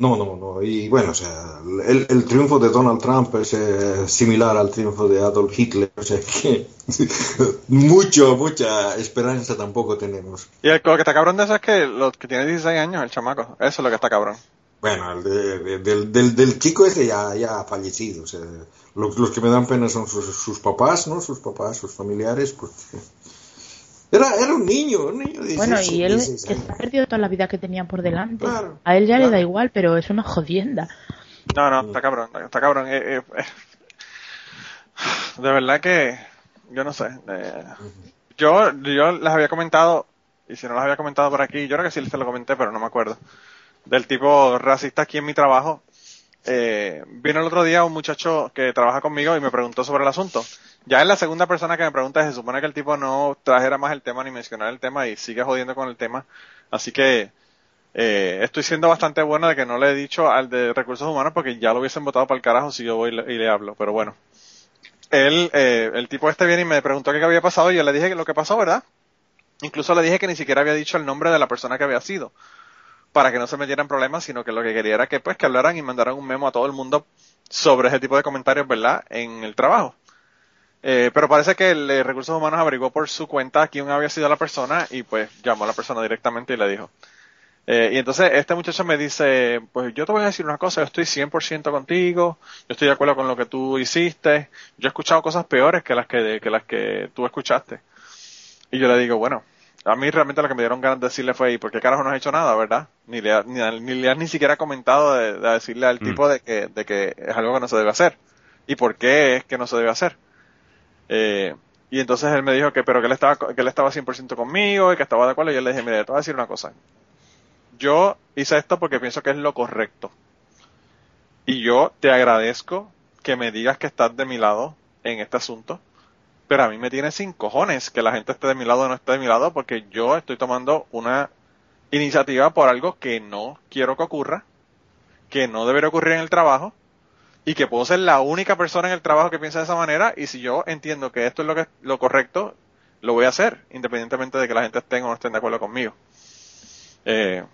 No, no, no. Y bueno, o sea, el, el triunfo de Donald Trump es eh, similar al triunfo de Adolf Hitler, o sea que mucho, mucha esperanza tampoco tenemos. Y el, lo que está cabrón de eso es que los que tiene 16 años, el chamaco, eso es lo que está cabrón. Bueno, el de- de- del, del, del chico ese ya, ya ha fallecido. O sea, los, los que me dan pena son sus, sus papás, ¿no? Sus papás, sus familiares. Porque... Era, era un niño, un niño de Bueno, 16, y él 16 que se ha perdido toda la vida que tenía por delante. Claro, a él ya le claro. da igual, pero es una jodienda. No, no, está cabrón, está cabrón. Eh, eh, eh. De verdad que, yo no sé. eh, yo, yo les había comentado, y si no les había comentado por aquí, yo creo que sí se lo comenté, pero no me acuerdo, del tipo racista aquí en mi trabajo. Eh, vino el otro día un muchacho que trabaja conmigo y me preguntó sobre el asunto. Ya es la segunda persona que me pregunta, se supone que el tipo no trajera más el tema ni mencionara el tema y sigue jodiendo con el tema. Así que eh, estoy siendo bastante bueno de que no le he dicho al de recursos humanos porque ya lo hubiesen votado para el carajo si yo voy y le, y le hablo, pero bueno. Él, eh, el tipo este viene y me preguntó qué había pasado y yo le dije que lo que pasó, ¿verdad? Incluso le dije que ni siquiera había dicho el nombre de la persona que había sido para que no se metieran problemas, sino que lo que quería era que pues que hablaran y mandaran un memo a todo el mundo sobre ese tipo de comentarios, ¿verdad? En el trabajo. Eh, pero parece que el de Recursos Humanos averiguó por su cuenta quién había sido la persona y pues llamó a la persona directamente y le dijo. Eh, y entonces este muchacho me dice, pues yo te voy a decir una cosa, yo estoy 100% contigo, yo estoy de acuerdo con lo que tú hiciste, yo he escuchado cosas peores que las que, que las que tú escuchaste. Y yo le digo, bueno, a mí realmente lo que me dieron ganas de decirle fue, ¿y por qué carajo no has hecho nada, verdad? Ni le, ha- ni, ni le has ni siquiera comentado de, de decirle al Mm. tipo de que, de que es algo que no se debe hacer. ¿Y por qué es que no se debe hacer? Eh, y entonces él me dijo que, pero que él estaba, que él estaba 100% conmigo y que estaba de acuerdo. Y yo le dije, mire, te voy a decir una cosa. Yo hice esto porque pienso que es lo correcto. Y yo te agradezco que me digas que estás de mi lado en este asunto. Pero a mí me tiene sin cojones que la gente esté de mi lado o no esté de mi lado porque yo estoy tomando una iniciativa por algo que no quiero que ocurra, que no debería ocurrir en el trabajo y que puedo ser la única persona en el trabajo que piensa de esa manera y si yo entiendo que esto es lo que lo correcto, lo voy a hacer, independientemente de que la gente esté o no estén de acuerdo conmigo. Eh,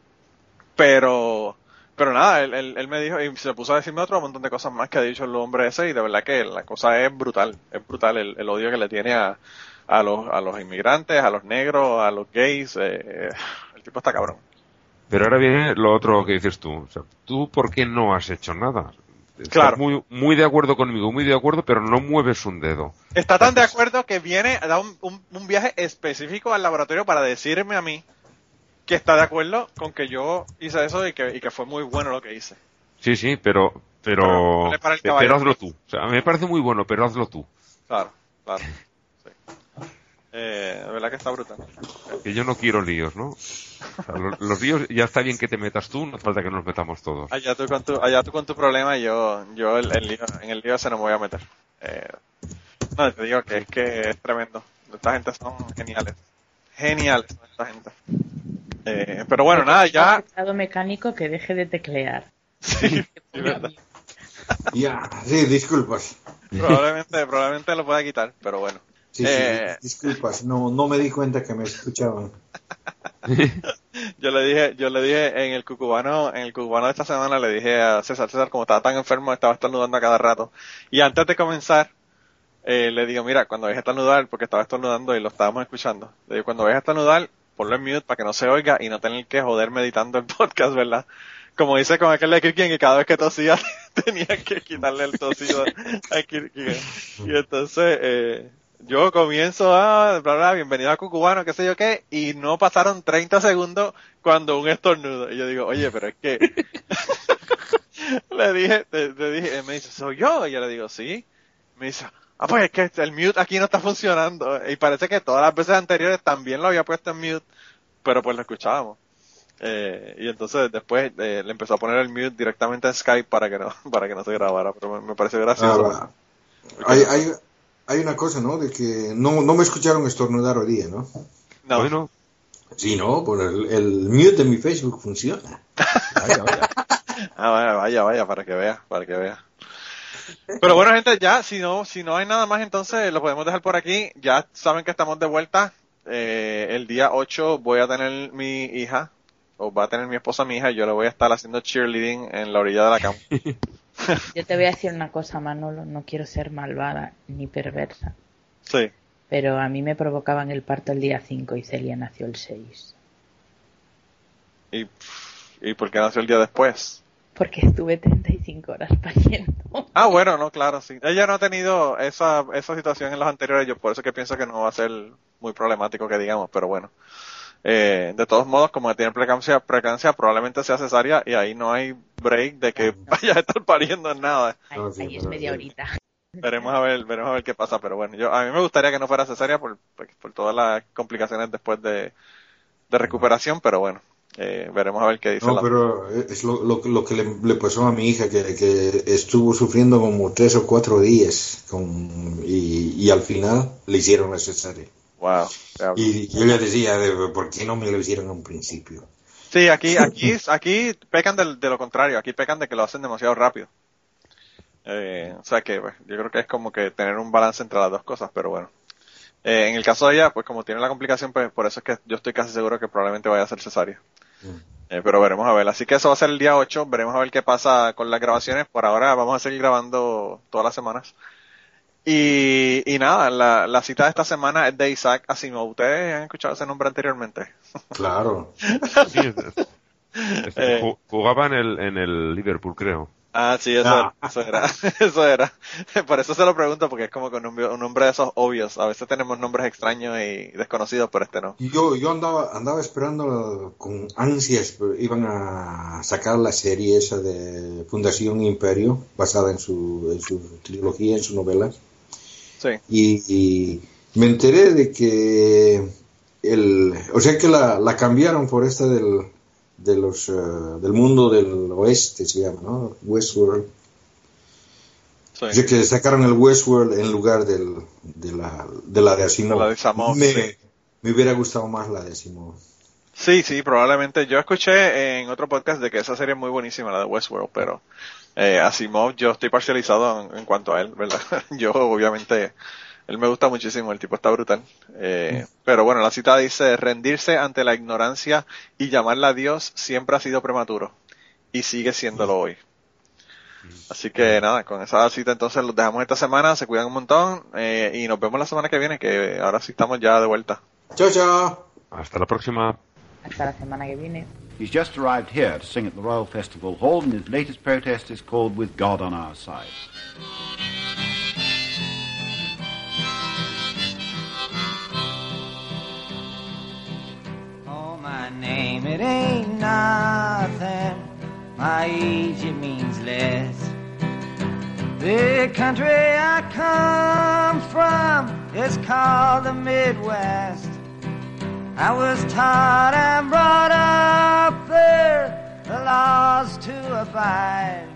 pero, pero nada, él, él- me dijo y se puso a decirme otro montón de cosas más que ha dicho el hombre ese y de verdad que la cosa es brutal, es brutal el, odio que le tiene a, a los, a los inmigrantes, a los negros, a los gays, eh, el tipo está cabrón. Pero ahora viene lo otro que dices tú. ¿Tú por qué no has hecho nada? Claro. muy, muy de acuerdo conmigo, muy de acuerdo, pero no mueves un dedo. Está tan de acuerdo que viene a dar un, un- un viaje específico al laboratorio para decirme a mí que está de acuerdo con que yo hice eso y que, y que fue muy bueno lo que hice. Sí, sí, pero, Pero pero, pero hazlo tú. O sea, me parece muy bueno, pero hazlo tú. Claro, claro. Eh, de verdad que está brutal. Que yo no quiero líos, ¿no? O sea, los, los líos ya está bien que te metas tú, no hace falta que nos metamos todos. Allá tú con tu, allá tú con tu problema y yo, yo el, el lío- en el lío ese no me voy a meter. Eh, no, te digo que es que es tremendo. Esta gente son geniales. Geniales son esta gente. Eh, pero bueno, nada, ya. Estado mecánico que deje de teclear. Sí, sí, verdad. Ya, sí, disculpas. Probablemente, probablemente lo pueda quitar, pero bueno. Sí, Eh. sí, disculpas. No, no me di cuenta que me escuchaban. Yo le dije, yo le dije en el cucubano, en el cucubano de esta semana le dije a César, César, como estaba tan enfermo, estaba estornudando a cada rato. Y antes de comenzar, eh, le digo, mira, cuando vayas a estornudar, porque estaba estornudando y lo estábamos escuchando, le digo, cuando vayas a estornudar, ponlo en mute para que no se oiga y no tener que joder meditando el podcast, ¿verdad? Como dice con aquel de Kirkin, que cada vez que tosía tenía que quitarle el tosido a Kirkin. Y entonces, eh, yo comienzo a, bla, bla, bienvenido a Cucubano, qué sé yo qué, y no pasaron 30 segundos cuando un estornudo. Y yo digo, oye, pero es que, le dije, le, dije, él me dice, soy yo, y yo le digo, sí. Me dice, ah, pues es que el mute aquí no está funcionando. Y parece que todas las veces anteriores también lo había puesto en mute, pero pues lo escuchábamos. Eh, y entonces después eh, le empezó a poner el mute directamente en Skype para que no, para que no se grabara, pero me, me pareció gracioso. Ah, hay, hay, hay una cosa, ¿no? De que no, no me escucharon estornudar hoy día, ¿no? no, Bueno, Sí, no, por el, el mute de mi Facebook funciona. Vaya, vaya. Ah, vaya, vaya, vaya, para que vea, para que vea. Pero bueno, gente, ya, si no, si no hay nada más, entonces lo podemos dejar por aquí. Ya saben que estamos de vuelta. Eh, el día 8 voy a tener mi hija, o va a tener mi esposa mi hija, y yo le voy a estar haciendo cheerleading en la orilla de la cama. Yo te voy a decir una cosa, Manolo, no quiero ser malvada ni perversa, Sí. pero a mí me provocaban el parto el día 5 y Celia nació el 6. ¿Y, ¿Y por qué nació el día después? porque estuve 35 horas pariendo. Ah, bueno, no, claro, sí. Ella no ha tenido esa, esa situación en los anteriores, yo por eso que pienso que no va a ser muy problemático que digamos, pero bueno. Eh, de todos modos, como tiene precancia, precancia, probablemente sea cesárea y ahí no hay break de que vaya a estar pariendo en nada. Ahí, No, sí, ahí es media sí. horita. Veremos a ver, veremos a ver qué pasa, pero bueno, yo a mí me gustaría que no fuera cesárea por, por todas las complicaciones después de, de recuperación, pero bueno, eh, veremos a ver qué dice No, la pero es lo, lo, lo que le, le pasó a mi hija, que, que estuvo sufriendo como tres o cuatro días con, y, y al final le hicieron la cesárea. Wow. Y yo le decía, de, ¿por qué no me lo hicieron a un principio? Sí, aquí, aquí, aquí pecan de, lo contrario, aquí pecan de que lo hacen demasiado rápido. Eh, o sea que pues, yo creo que es como que tener un balance entre las dos cosas, pero bueno. Eh, en el caso de ella, pues como tiene la complicación, pues por eso es que yo estoy casi seguro que probablemente vaya a ser cesárea. Eh, pero veremos a ver. Así que eso va a ser el día 8. Veremos a ver qué pasa con las grabaciones. Por ahora vamos a seguir grabando todas las semanas. Y, y nada, la, la cita de esta semana es de Isaac Asimov. ¿Ustedes han escuchado ese nombre anteriormente? Claro. Sí, es- es- es- Eh. ju- jugaba en el, en el Liverpool, creo. Ah, sí, eso, Ah. eso era. Eso era. Por eso se lo pregunto, porque es como que un, nombre- un nombre de esos obvios. A veces tenemos nombres extraños y desconocidos, pero este no. Yo, yo andaba, andaba esperando con ansias, iban a sacar la serie esa de Fundación Imperio, basada en su, en su trilogía, en sus novelas. Sí. y, y me enteré de que el, o sea que la, la cambiaron por esta del, de los, eh, del mundo del oeste, se llama, ¿no? Westworld. sí. O sea que sacaron el Westworld en lugar del, de, la, de la de Asimov. La de me, sí. me hubiera gustado más la de Asimov. Sí, sí, probablemente. Yo escuché en otro podcast de que esa serie es muy buenísima, la de Westworld, pero eh, Asimov yo estoy parcializado en, en cuanto a él, ¿verdad? yo obviamente, él me gusta muchísimo, el tipo está brutal. Eh, pero bueno, la cita dice, rendirse ante la ignorancia y llamarla a Dios siempre ha sido prematuro y sigue siéndolo hoy. Así que nada, con esa cita entonces los dejamos esta semana, se cuidan un montón eh, y nos vemos la semana que viene, que ahora sí estamos ya de vuelta. Chao, chao. Hasta la próxima. Hasta la semana que viene. He's just arrived here to sing at the Royal Festival Hall, and his latest protest is called With God on Our Side. Oh, my name, it ain't nothing. My age, it means less. The country I come from is called the Midwest. I was taught and brought up there the laws to abide.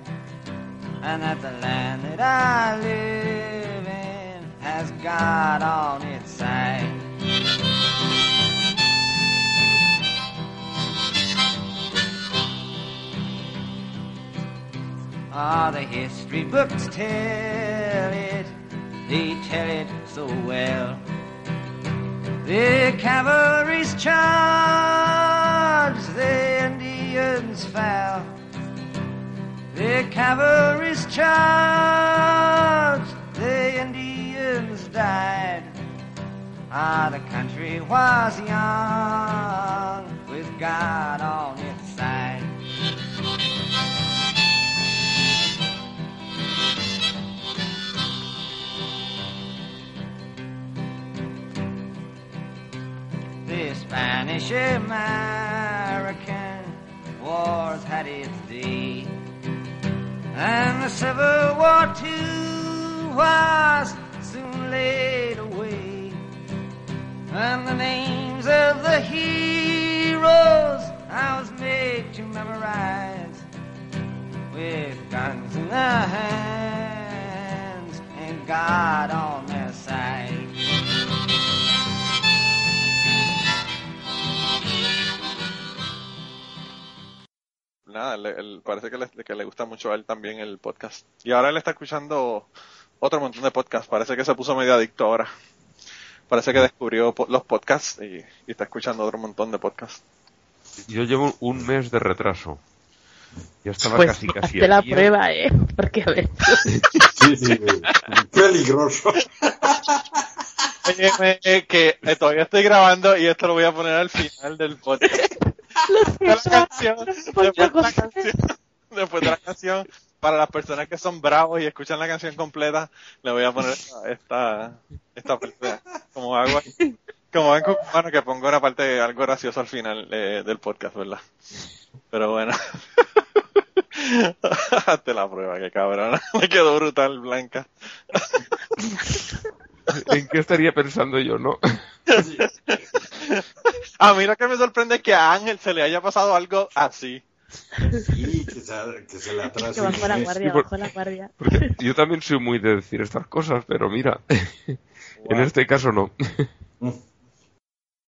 And that the land that I live in has God on its side. Ah, the history books tell it, they tell it so well. The cavalry's charged, the Indians fell. The cavalry's charged, the Indians died. Ah, the country was young, with God on its The Spanish American wars had its day. And the Civil War too was soon laid away. And the names of the heroes I was made to memorize. With guns in their hands and God on their side. Nada, le- él- parece que le, que le gusta mucho a él también el podcast. Y ahora él está escuchando otro montón de podcasts. Parece que se puso medio adicto ahora. Parece que descubrió po- los podcasts y, y está escuchando otro montón de podcasts. Yo llevo un mes de retraso. Ya estaba Pues casi casi hazte la día. prueba, ¿eh? Porque a ver. Sí, sí, peligroso. Oye, eh, que eh, todavía estoy grabando y esto lo voy a poner al final del podcast. La canción, después la favor. canción. después de la canción, para las personas que son bravos y escuchan la canción completa, le voy a poner esta, esta, esta parte, como hago aquí. Como en cubano que pongo una parte algo gracioso al final eh, del podcast, ¿verdad? Pero bueno. Hazte la prueba, que cabrón. Me quedó brutal, Blanca. ¿En qué estaría pensando yo, no? A mí lo que me sorprende es que a Ángel se le haya pasado algo así. Sí, que se, que se le atrase un la guardia, bajó la guardia. Porque yo también soy muy de decir estas cosas, pero mira, en este caso no. Mm.